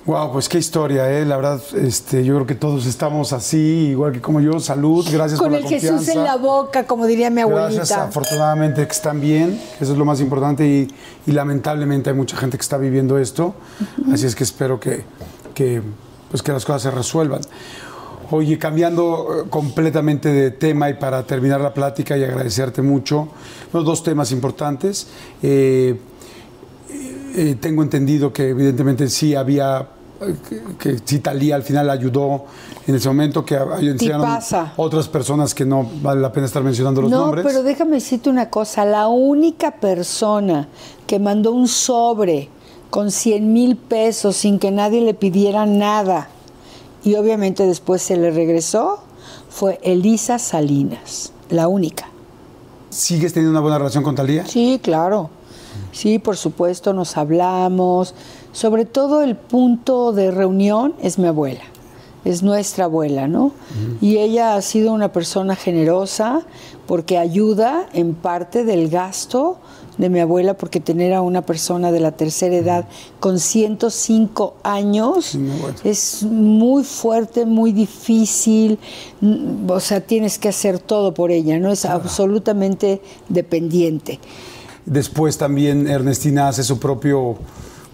Wow, pues qué historia, ¿eh? La verdad, este, yo creo que todos estamos así, igual que como yo. Salud, gracias Con por el la Jesús confianza. en la boca, como diría mi abuelita. Gracias, afortunadamente que están bien, eso es lo más importante y, y lamentablemente hay mucha gente que está viviendo esto, así es que espero que, que, pues que las cosas se resuelvan. Oye, cambiando eh, completamente de tema y para terminar la plática y agradecerte mucho, bueno, dos temas importantes. Eh, eh, tengo entendido que evidentemente sí había, eh, que, que sí Talía al final ayudó en ese momento, que Tipaza. otras personas que no vale la pena estar mencionando los no, nombres. pero déjame decirte una cosa. La única persona que mandó un sobre con 100 mil pesos sin que nadie le pidiera nada y obviamente después se le regresó fue Elisa Salinas. La única. ¿Sigues teniendo una buena relación con Talía? Sí, claro. Sí, por supuesto, nos hablamos. Sobre todo el punto de reunión es mi abuela, es nuestra abuela, ¿no? Y ella ha sido una persona generosa porque ayuda en parte del gasto de mi abuela, porque tener a una persona de la tercera edad con 105 años Sí, muy bueno. es muy fuerte, muy difícil, o sea, tienes que hacer todo por ella, ¿no? Es absolutamente dependiente. Después también Ernestina hace su propio,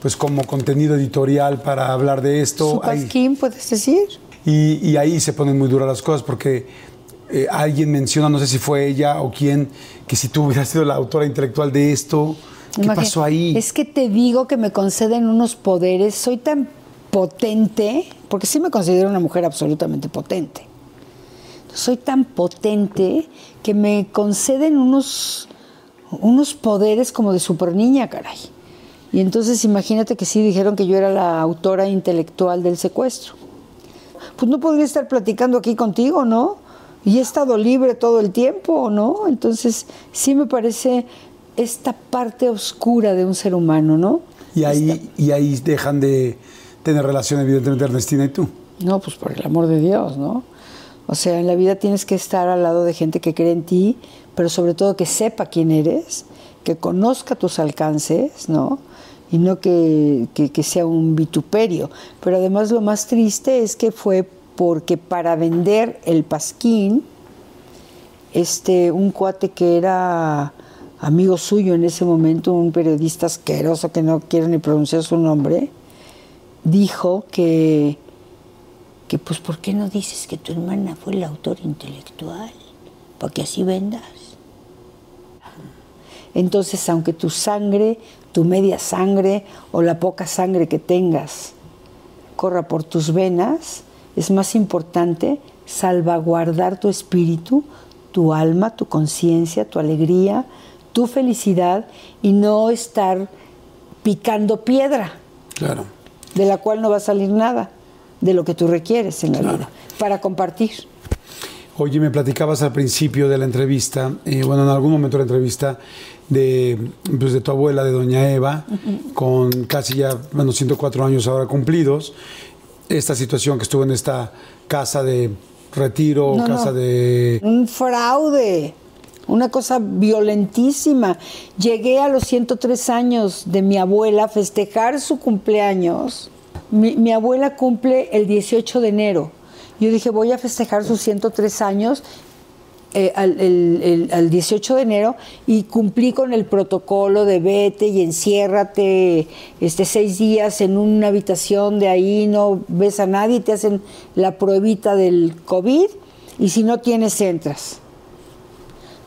pues como contenido editorial para hablar de esto. Su pasquín, puedes decir. y, y ahí se ponen muy duras las cosas porque eh, alguien menciona, no sé si fue ella o quién, que si tú hubieras sido la autora intelectual de esto, ¿qué pasó ahí? Es que te digo que me conceden unos poderes, soy tan potente, porque sí me considero una mujer absolutamente potente. Soy tan potente que me conceden unos, unos poderes como de super niña, caray. Y entonces imagínate que sí dijeron que yo era la autora intelectual del secuestro. Pues no podría estar platicando aquí contigo, ¿no? Y he estado libre todo el tiempo, ¿no? Entonces sí me parece esta parte oscura de un ser humano, ¿no? Y ahí, y ahí dejan de tener relación, evidentemente, Ernestina y tú. No, pues por el amor de Dios, ¿no? O sea, en la vida tienes que estar al lado de gente que cree en ti, pero sobre todo que sepa quién eres, que conozca tus alcances, ¿no? Y no que, que- que sea un vituperio. Pero además lo más triste es que fue porque para vender el pasquín, este, un cuate que era amigo suyo en ese momento, un periodista asqueroso que no quiero ni pronunciar su nombre, dijo que, que pues ¿por qué no dices que tu hermana fue la autora intelectual? para que así vendas. Entonces, aunque tu sangre, tu media sangre o la poca sangre que tengas corra por tus venas, es más importante salvaguardar tu espíritu, tu alma, tu conciencia, tu alegría, tu felicidad y no estar picando piedra. Claro. De la cual no va a salir nada de lo que tú requieres en la vida para compartir. Oye, me platicabas al principio de la entrevista, eh, bueno, en algún momento de la entrevista, de, pues, de tu abuela, de doña Eva, con casi ya, bueno, 104 años ahora cumplidos, esta situación que estuvo en esta casa de retiro, No, casa no. de... Un fraude, una cosa violentísima. Llegué a los 103 años de mi abuela a festejar su cumpleaños. Mi, mi abuela cumple el 18 de enero. Yo dije, voy a festejar sus 103 años eh, al, al 18 de enero y cumplí con el protocolo de vete y enciérrate este, seis días en una habitación de ahí, no ves a nadie, te hacen la pruebita del COVID y si no tienes, entras.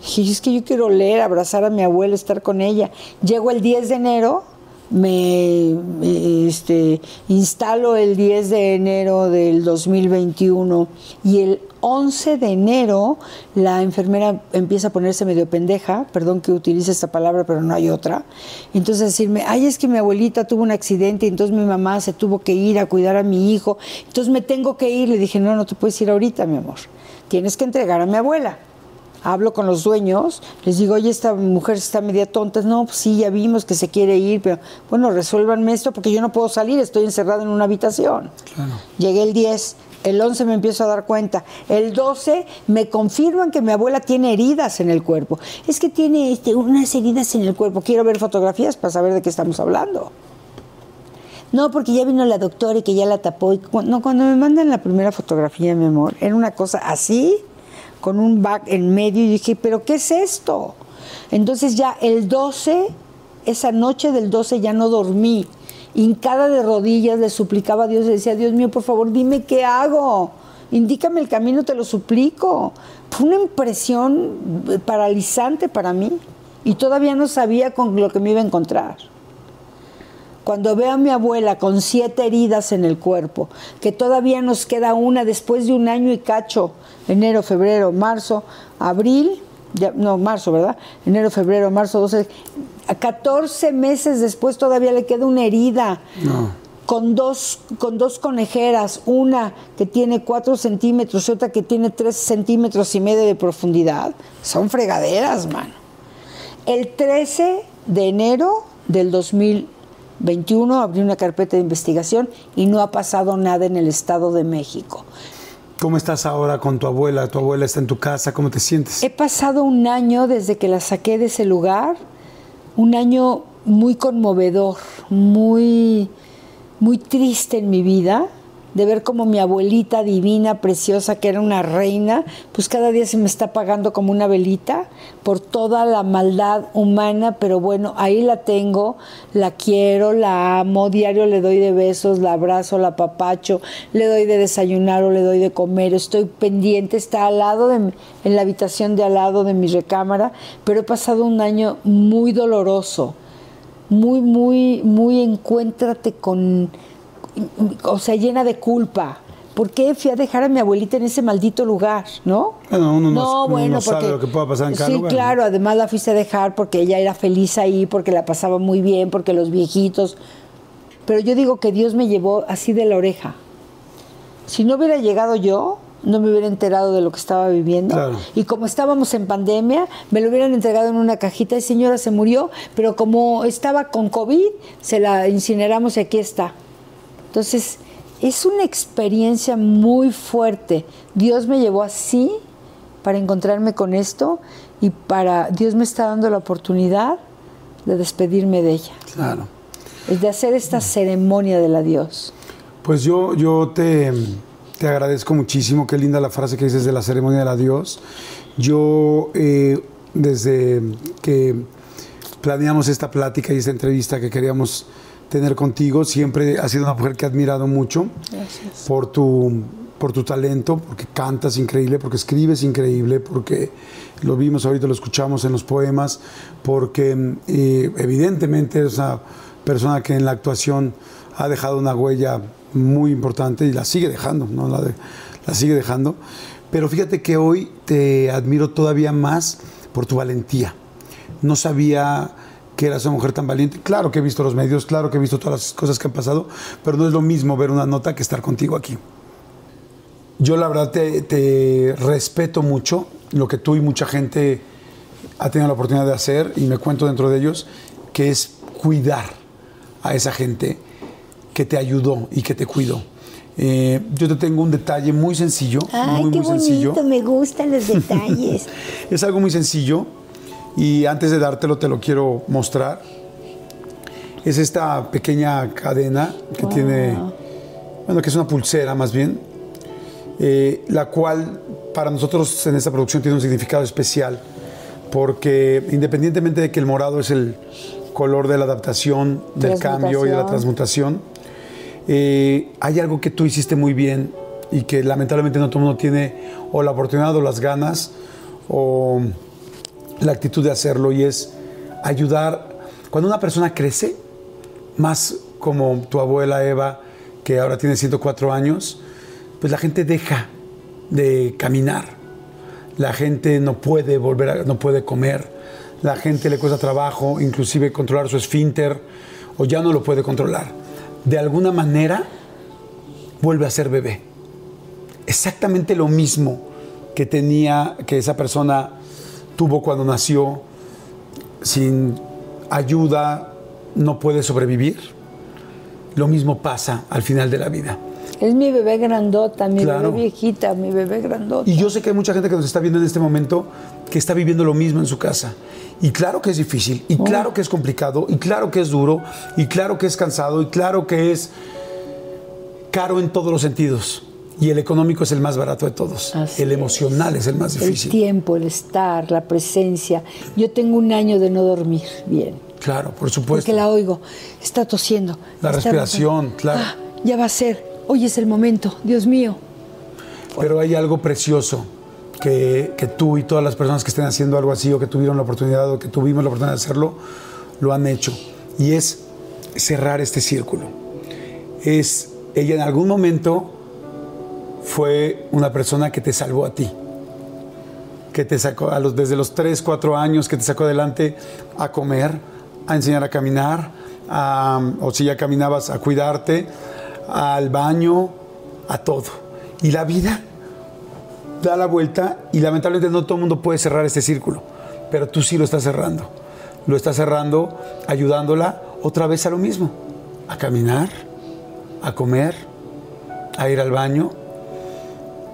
Dije, es que yo quiero leer, abrazar a mi abuela, estar con ella. Llego el 10 de enero, me, me, este, instalo el 10 de enero del 2021 y el 11 de enero la enfermera empieza a ponerse medio pendeja, perdón que utilice esta palabra, pero no hay otra. Entonces decirme, ay, es que mi abuelita tuvo un accidente y entonces mi mamá se tuvo que ir a cuidar a mi hijo, entonces me tengo que ir. Le dije, no, no te puedes ir ahorita, mi amor, tienes que entregar a mi abuela hablo con los dueños, les digo, oye, esta mujer está media tonta. No, pues sí, ya vimos que se quiere ir, pero bueno, resuélvanme esto porque yo no puedo salir, estoy encerrada en una habitación. Llegué el 10, el 11 me empiezo a dar cuenta, el 12 me confirman que mi abuela tiene heridas en el cuerpo. Es que tiene este, unas heridas en el cuerpo, quiero ver fotografías para saber de qué estamos hablando. No, porque ya vino la doctora y que ya la tapó. No, cuando me mandan la primera fotografía, mi amor, era una cosa así, con un back en medio, y dije, ¿pero qué es esto? Entonces ya el 12, esa noche del 12 ya no dormí. Hincada de rodillas le suplicaba a Dios, le decía, Dios mío, por favor, dime qué hago. Indícame el camino, te lo suplico. Fue una impresión eh, paralizante para mí. Y todavía no sabía con lo que me iba a encontrar cuando veo a mi abuela con siete heridas en el cuerpo, que todavía nos queda una después de un año y cacho, enero, febrero, marzo, abril, ya- no, marzo, ¿verdad? Enero, febrero, marzo, 12, a 14 meses después todavía le queda una herida. Con dos, con dos conejeras, una que tiene cuatro centímetros y otra que tiene tres centímetros y medio de profundidad. Son fregaderas, mano. El 13 de enero del 2021 abrí una carpeta de investigación y no ha pasado nada en el Estado de México. ¿Cómo estás ahora con tu abuela? ¿Tu abuela está en tu casa? ¿Cómo te sientes? He pasado un año desde que la saqué de ese lugar, un año muy conmovedor, muy, muy triste en mi vida, de ver como mi abuelita divina, preciosa, que era una reina, pues cada día se me está apagando como una velita por toda la maldad humana, pero bueno, ahí la tengo, la quiero, la amo, diario le doy de besos, la abrazo, la papacho, le doy de desayunar o le doy de comer, estoy pendiente, está al lado de en la habitación de al lado de mi recámara, pero he pasado un año muy doloroso, muy, muy, muy encuéntrate con, o sea, llena de culpa. ¿Por qué fui a dejar a mi abuelita en ese maldito lugar, no? Bueno, uno no- uno no sabe lo que pueda pasar en cada sí, lugar, ¿no? claro, además la fuiste a dejar porque ella era feliz ahí, porque la pasaba muy bien, porque los viejitos. Pero yo digo que Dios me llevó así de la oreja. Si no hubiera llegado yo, no me hubiera enterado de lo que estaba viviendo. Claro. Y como estábamos en pandemia, me lo hubieran entregado en una cajita y señora se murió, pero como estaba con COVID, se la incineramos y aquí está. Entonces, es una experiencia muy fuerte. Dios me llevó así para encontrarme con esto y para Dios me está dando la oportunidad de despedirme de ella, Claro. es de hacer esta ceremonia del adiós. Pues yo, yo te, te agradezco muchísimo. Qué linda la frase que dices de la ceremonia del adiós. Yo, eh, desde que planeamos esta plática y esta entrevista que queríamos tener contigo, siempre has sido una mujer que he admirado mucho por tu por tu talento, porque cantas increíble, porque escribes increíble, porque lo vimos ahorita, lo escuchamos en los poemas, porque eh, evidentemente es una persona que en la actuación ha dejado una huella muy importante y la sigue dejando, ¿no? la, la sigue dejando. Pero fíjate que hoy te admiro todavía más por tu valentía. No sabía que eras una mujer tan valiente. Claro que he visto los medios, claro que he visto todas las cosas que han pasado, pero no es lo mismo ver una nota que estar contigo aquí. Yo la verdad te, respeto mucho lo que tú y mucha gente ha tenido la oportunidad de hacer y me cuento dentro de ellos, que es cuidar a esa gente que te ayudó y que te cuidó. Eh, yo te tengo un detalle muy sencillo, Ay, muy, qué muy bonito, sencillo. me gustan los detalles. es algo muy sencillo y antes de dártelo te lo quiero mostrar. Es esta pequeña cadena que tiene, bueno, que es una pulsera más bien, eh, la cual para nosotros en esta producción tiene un significado especial, porque independientemente de que el morado es el color de la adaptación, del cambio y de la transmutación, eh, hay algo que tú hiciste muy bien y que lamentablemente no todo el mundo tiene o la oportunidad o las ganas o la actitud de hacerlo y es ayudar. Cuando una persona crece, más como tu abuela Eva, que ahora tiene 104 años, pues la gente deja de caminar, la gente no puede volver, a, no puede comer, la gente le cuesta trabajo, inclusive controlar su esfínter, o ya no lo puede controlar. De alguna manera vuelve a ser bebé. Exactamente lo mismo que tenía, que esa persona tuvo cuando nació, sin ayuda no puede sobrevivir. Lo mismo pasa al final de la vida. Es mi bebé grandota, mi claro. bebé viejita, mi bebé grandota. Y yo sé que hay mucha gente que nos está viendo en este momento que está viviendo lo mismo en su casa. Y claro que es difícil, y oh. claro que es complicado, y claro que es duro, y claro que es cansado, y claro que es caro en todos los sentidos. Y el económico es el más barato de todos. Así el emocional es. es el más difícil. El tiempo, el estar, la presencia. Yo tengo un año de no dormir bien. Claro, por supuesto. Porque la oigo. Está tosiendo. La está respiración, claro. Ah, ya va a ser. Hoy es el momento. Dios mío. Pero hay algo precioso que, que, tú y todas las personas que estén haciendo algo así o que tuvieron la oportunidad o que tuvimos la oportunidad de hacerlo, lo han hecho. Y es cerrar este círculo. Es, ella en algún momento fue una persona que te salvó a ti, que te sacó a los, desde los 3, 4 años, que te sacó adelante a comer, a enseñar a caminar, o si ya caminabas, a cuidarte, al baño, a todo. Y la vida da la vuelta y lamentablemente no todo el mundo puede cerrar este círculo, pero tú sí lo estás cerrando. Lo estás cerrando ayudándola otra vez a lo mismo, a caminar, a comer, a ir al baño,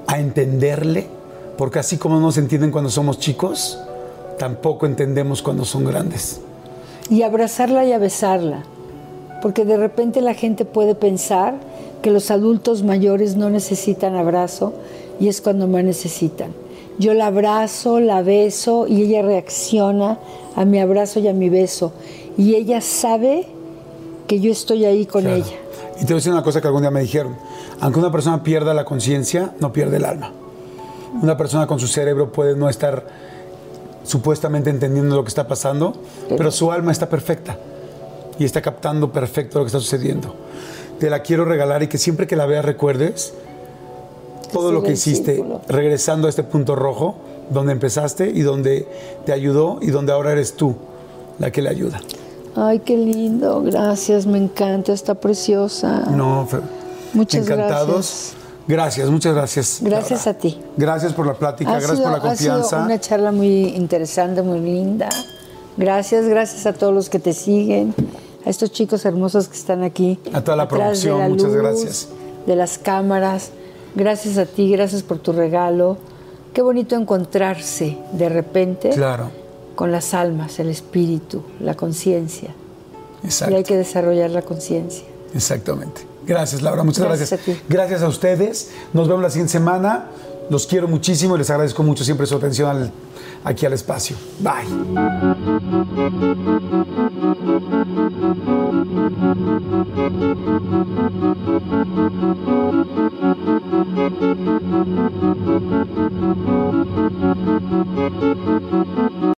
a entenderle, porque así como no se entienden cuando somos chicos, tampoco entendemos cuando son grandes. Y abrazarla y a besarla, porque de repente la gente puede pensar que los adultos mayores no necesitan abrazo y es cuando más necesitan. Yo la abrazo, la beso y ella reacciona a mi abrazo y a mi beso. Y ella sabe que yo estoy ahí con Claro. ella. Y te voy a decir una cosa que algún día me dijeron. Aunque una persona pierda la conciencia, no pierde el alma. Una persona con su cerebro puede no estar supuestamente entendiendo lo que está pasando, pero su alma está perfecta y está captando perfecto lo que está sucediendo. Te la quiero regalar y que siempre que la veas recuerdes todo lo que hiciste regresando a este punto rojo donde empezaste y donde te ayudó y donde ahora eres tú la que le ayuda. Ay, qué lindo, gracias, me encanta, está preciosa. No, Muchas encantados. gracias. Gracias, muchas gracias. Gracias Laura. a ti. Gracias por la plática, Ha gracias sido- por la Ha sido confianza. una charla muy interesante, muy linda. Gracias, gracias a todos los que te siguen, a estos chicos hermosos que están aquí. A toda la producción, la muchas luz, gracias. De las cámaras. Gracias a ti, gracias por tu regalo. Qué bonito encontrarse de repente Claro, con las almas, el espíritu, la conciencia. Y exacto. hay que desarrollar la conciencia. Exactamente. Gracias, Laura, muchas gracias. Gracias a, ustedes. Nos vemos la siguiente semana. Los quiero muchísimo y les agradezco mucho siempre su atención al, aquí al espacio. Bye.